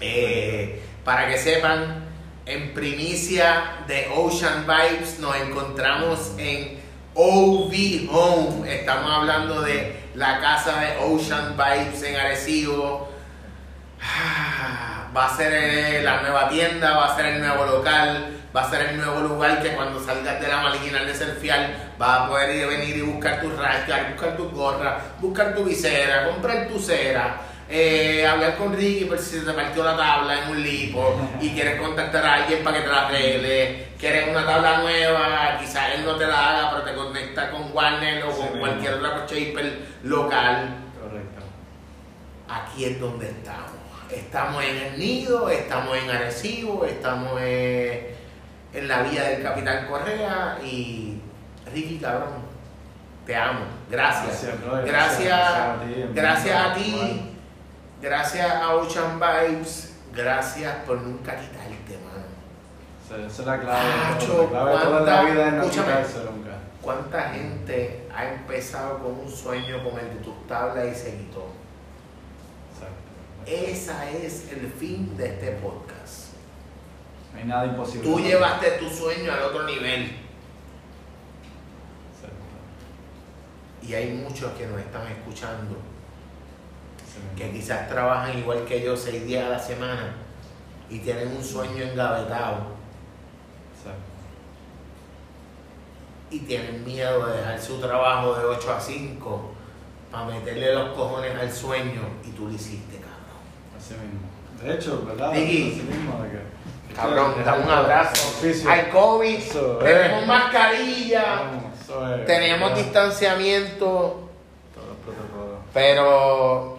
Eh, para que sepan, en primicia de Ocean Vibes nos encontramos en OV Home. Estamos hablando de la casa de Ocean Vibes en Arecibo. Ah, Va a ser eh, la nueva tienda, va a ser el nuevo local, va a ser el nuevo lugar que cuando salgas de la marginal de Selfial vas a poder ir, venir y buscar tus rayas, buscar tus gorras, buscar tu visera, comprar tu cera, eh, hablar con Ricky por si se te partió la tabla en un lipo y quieres contactar a alguien para que te la arregle, quieres una tabla nueva, quizás él no te la haga, pero te conecta con Warner o Sí, con cualquier otra shaper local Correcto. aquí es donde estamos. Estamos en el nido, estamos en Arecibo, estamos en, en la vía del Capitán Correa y Ricky cabrón, te amo. Gracias. Gracias. Gracias, Gracias a ti, hermano. gracias a ti, Igual. Gracias a Ocean Vibes, gracias por nunca quitarte, mano. Esa es la clave. Macho, la clave de toda la ¿cuánta- vida es no quitarse nunca. ¿Cuánta gente ha empezado con un sueño como el de tus tablas y se quitó? Exacto. Ese es el fin de este podcast. No hay nada imposible. Tú llevaste tu sueño al otro nivel Exacto. y hay muchos que nos están escuchando. Que quizás trabajan igual que yo seis días a la semana y tienen un sueño engavetado Exacto. y tienen miedo de dejar su trabajo de 8 a 5 para meterle los cojones al sueño y tú lo hiciste, cabrón. Así mismo. De hecho, ¿verdad? Así mismo de que. Cabrón, da un abrazo. Oficio. Hay COVID, Eso, tenemos eh. mascarilla, Vamos, tenemos distanciamiento, Todos los protocolos. pero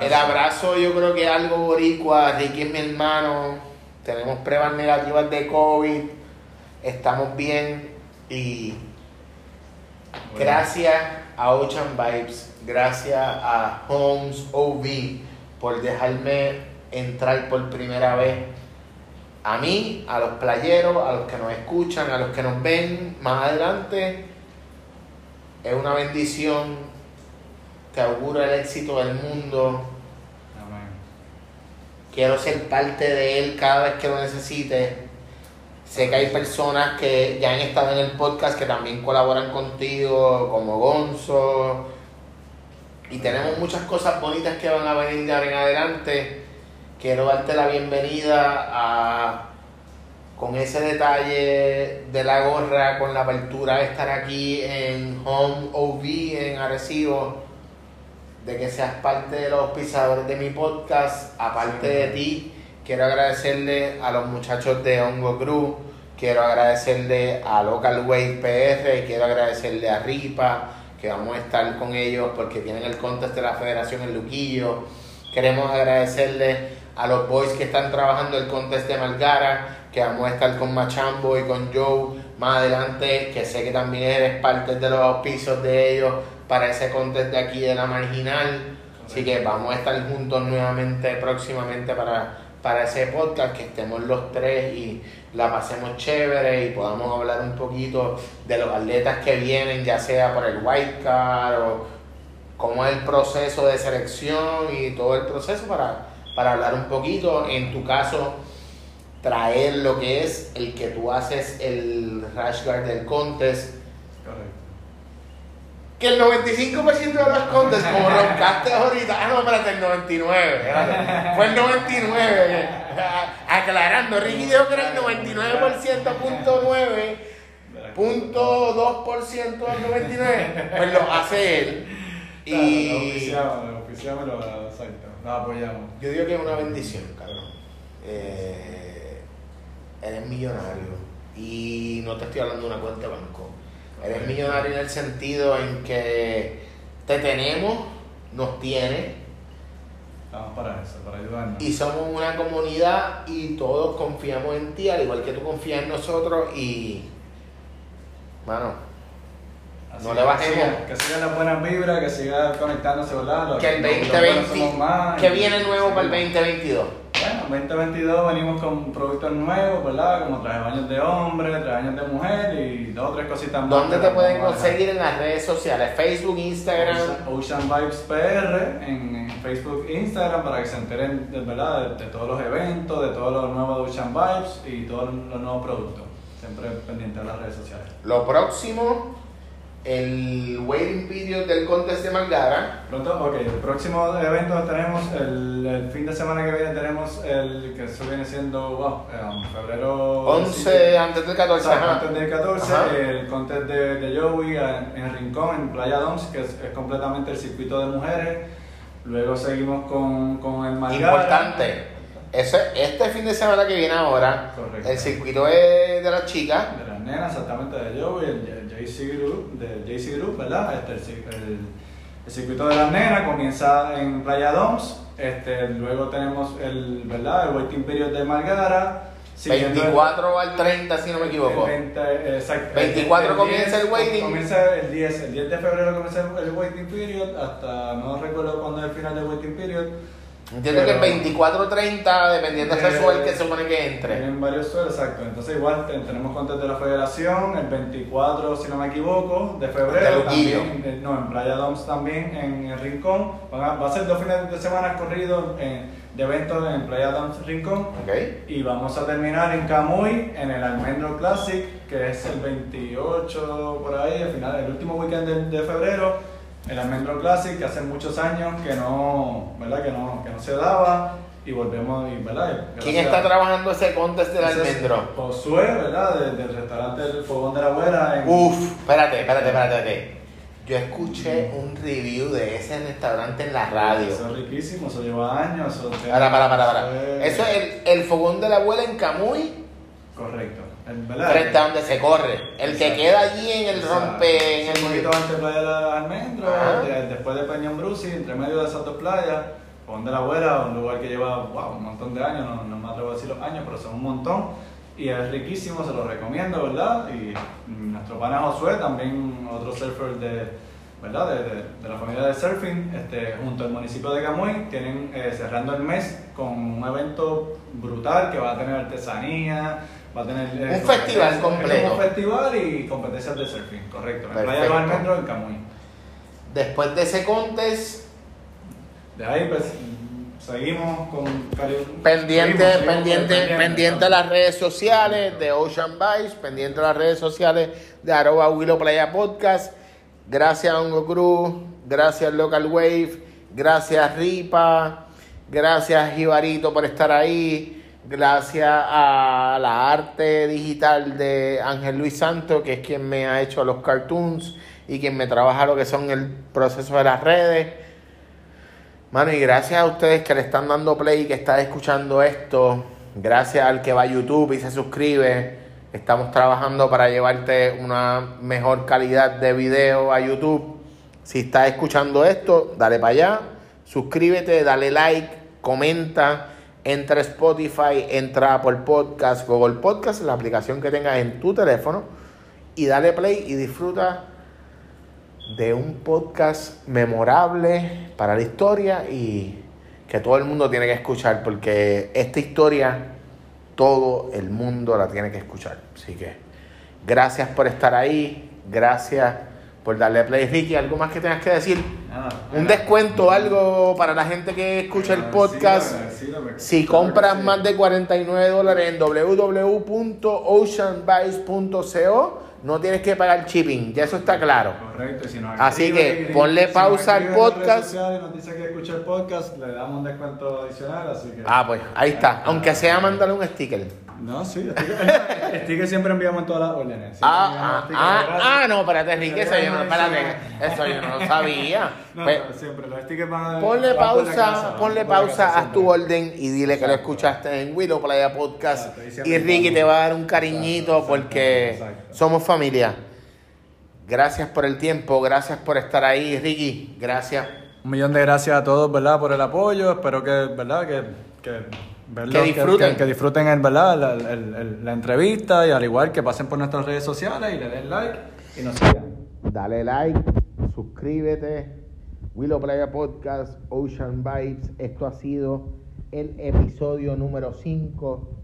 El abrazo yo creo que es algo boricua, Ricky es mi hermano, tenemos pruebas negativas de COVID, estamos bien. Y Bueno, gracias a Ocean Vibes, gracias a Homes OV por dejarme entrar por primera vez. A mí, a los playeros, a los que nos escuchan, a los que nos ven más adelante. Es una bendición, te auguro el éxito del mundo. Amén. Quiero ser parte de él cada vez que lo necesite. Sé que hay personas que ya han estado en el podcast que también colaboran contigo, como Gonzo. Y tenemos muchas cosas bonitas que van a venir de ahora en adelante. Quiero darte la bienvenida a, con ese detalle de la gorra, con la apertura de estar aquí en Home OV en Arecibo de que seas parte de los pisadores de mi podcast. Aparte Sí. de ti, quiero agradecerle a los muchachos de Hongo Crew, quiero agradecerle a Local Wave PR, quiero agradecerle a Ripa, que vamos a estar con ellos porque tienen el contest de la Federación en Luquillo. Queremos agradecerle a los boys que están trabajando el contest de Malgara, que vamos a estar con Machambo y con Joe más adelante, que sé que también eres parte de los auspicios de ellos para ese contest de aquí de la marginal. Así que vamos a estar juntos nuevamente próximamente para, para ese podcast, que estemos los tres y la pasemos chévere y podamos hablar un poquito de los atletas que vienen, ya sea por el white card o cómo es el proceso de selección y todo el proceso para, para hablar un poquito. En tu caso, traer lo que es el que tú haces el rash guard del contest. Correcto. Que el 95% de los contests, como roncaste ahorita, ah, no, espérate, el 99, espérate, fue el 99, aclarando, Ricky dijo que era el 99% punto 9, punto 2% del 99, pues lo hace él. Claro, Y lo oficiamos, lo oficiamos lo exacto, lo apoyamos. yo digo que es una bendición, cabrón. Eh, eres millonario y no te estoy hablando de una cuenta de banco. Eres millonario en el sentido en que te tenemos, nos tienes Estamos para eso, para ayudarnos. y somos una comunidad y todos confiamos en ti, al igual que tú confías en nosotros y, mano, Así no le bajemos. Que sigan las buenas vibras, que siga conectándose, ¿verdad? Los- que el los- los 2020, buenos somos más, que viene nuevo sí. para el 2022. Bueno, 2022 venimos con productos nuevos, ¿verdad? Como traje baños de hombre, traje baños de mujer y dos o tres cositas más. ¿Dónde te pueden conseguir en las redes sociales? Facebook, Instagram. Ocean, Ocean Vibes PR en, en Facebook Instagram para que se enteren de, ¿verdad? De, de todos los eventos, de todos los nuevos Ocean Vibes y todos los nuevos productos. Siempre pendiente de las redes sociales. Lo próximo, el waiting period del contest de Margara. Pronto, ok, el próximo evento tenemos, el, el fin de semana que viene tenemos el que eso viene siendo, wow, febrero 11 antes del 14. Exacto, ajá. antes del 14, Ajá. el contest de, de Joey en, en Rincón, en Playa Doms, que es, es completamente el circuito de mujeres. Luego seguimos con, con el Margara. Importante. Ese, este fin de semana que viene ahora, Correcto. el circuito es de las chicas. De las nenas, exactamente, de Joey, el JC Group, del JC Group, ¿verdad? Este, el, el- el circuito de las nenas comienza en Playa Doms. Este, luego tenemos el, ¿verdad? El waiting period de Margara. siguiendo el- 24 al 30, si no me equivoco. El 20, exacto. 24 comienza el waiting. Comienza el 10, el 10 de febrero comienza el waiting period, hasta no recuerdo cuándo es el final del waiting period. Entiendo que el Pero- 24 30, dependiendo del Eh, suel que se supone que entre. Tienen varios suelos, exacto. Entonces igual te- tenemos contes de la federación, el 24, si no me equivoco, de De febrero Luquillo. también, eh, no, en Playa Doms también, en el Rincón. Van a- va a ser dos fines de semana corridos eh, de eventos en Playa Doms Rincón. Ok. Y vamos a terminar en Camuy, en el Almendro Classic, que es el 28 por ahí, al final, el último weekend de, de febrero. El Almendro Classic, que hace muchos años que no, ¿verdad? Que no, que no se daba. Y volvemos, y, ¿verdad? ¿Quién está trabajando ese contest del almendro? Josué, ¿verdad? Del, del restaurante El Fogón de la Abuela. En, Uf, espérate, espérate, espérate, espérate. Yo escuché un review de ese restaurante en la radio. Eso es riquísimo, eso lleva años. Eso Para, para, para, para. eso Eso es el, el fogón de la abuela en Camuy, Correcto. El- frente a donde se corre. El que queda allí en el rompe, en Sí, un poquito el... antes de Playa de la Almendro, Ajá. de- después de Peñón Brusi, entre medio de esas dos playas, Fogón de la Abuela, un lugar que lleva wow, un montón de años, no, no me atrevo a decir los años, pero son un montón. Y es riquísimo, se lo recomiendo, ¿verdad? Y nuestro pana Josué, también otro surfer de, ¿verdad? De, de- de la familia de surfing, este, junto al municipio de Camuy, tienen eh, cerrando el mes con un evento brutal que va a tener artesanía, va a tener... eh, Un festival completo. Un festival y competencias de surfing, correcto. En Playa los Almendros, en Camuy. Después de ese contest, De ahí pues seguimos con pendiente, seguimos, seguimos pendiente, con- pendiente a las redes sociales de Ocean Vice, pendiente a las redes sociales de arroba Willow Playa Podcast. Gracias Hongo Cruz, gracias Local Wave, gracias Ripa, gracias Jibarito por estar ahí, gracias a la arte digital de Ángel Luis Santo, que es quien me ha hecho los cartoons y quien me trabaja lo que son el proceso de las redes. Mano, y gracias a ustedes que le están dando play y que están escuchando esto. Gracias al que va a YouTube y se suscribe. Estamos trabajando para llevarte una mejor calidad de video a YouTube. Si estás escuchando esto, dale para allá. Suscríbete, dale like, comenta. Entra Spotify, entra Apple Podcast, Google Podcast, la aplicación que tengas en tu teléfono. y dale play y disfruta de un podcast memorable para la historia y que todo el mundo tiene que escuchar porque esta historia todo el mundo la tiene que escuchar. Así que gracias por estar ahí, gracias por darle play. Ricky, ¿algo más que tengas que decir? Nada, Un nada. descuento, algo para la gente que escucha el podcast. Si compras más de 49 dólares en www.oceanvice.co, no tienes que pagar shipping, ya eso está claro. Correcto, y si nos Así escribe que ponle si pausa al podcast. sociales nos dice que escucha el podcast, le damos un descuento adicional, así que... Ah, pues ahí está. Aunque sea mandarle un sticker. No, sí, sticker, siempre enviamos en todas las órdenes. Ah, ah, ah, ah, no, espérate, Enrique, eso yo no, espérate, eso yo no lo sabía. No, Pues, siempre, los stickers van a... Ponle pausa, ponle pausa, haz tu orden y dile que lo escuchaste en Willow Playa Podcast. Y Ricky te va a dar un cariñito porque somos familia. Gracias por el tiempo, gracias por estar ahí, Ricky. Gracias. Un millón de gracias a todos, ¿verdad? Por el apoyo. Espero que, ¿verdad? Que, verlo, Que disfruten. Que, que disfruten el, ¿verdad? La, el- el- la entrevista y al igual que pasen por nuestras redes sociales y le den like y nos sigan. Dale like, suscríbete. Willow Playa Podcast, Ocean Vibes. Esto ha sido el episodio número 5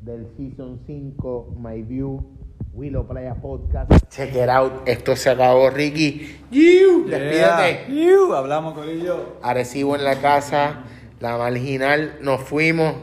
del Season 5, My View, Willow Playa Podcast. Check it out. Esto se acabó, Ricky. Despídete. Yeah. Iu, Hablamos, Corillo. Arecibo en la casa, la marginal, nos fuimos.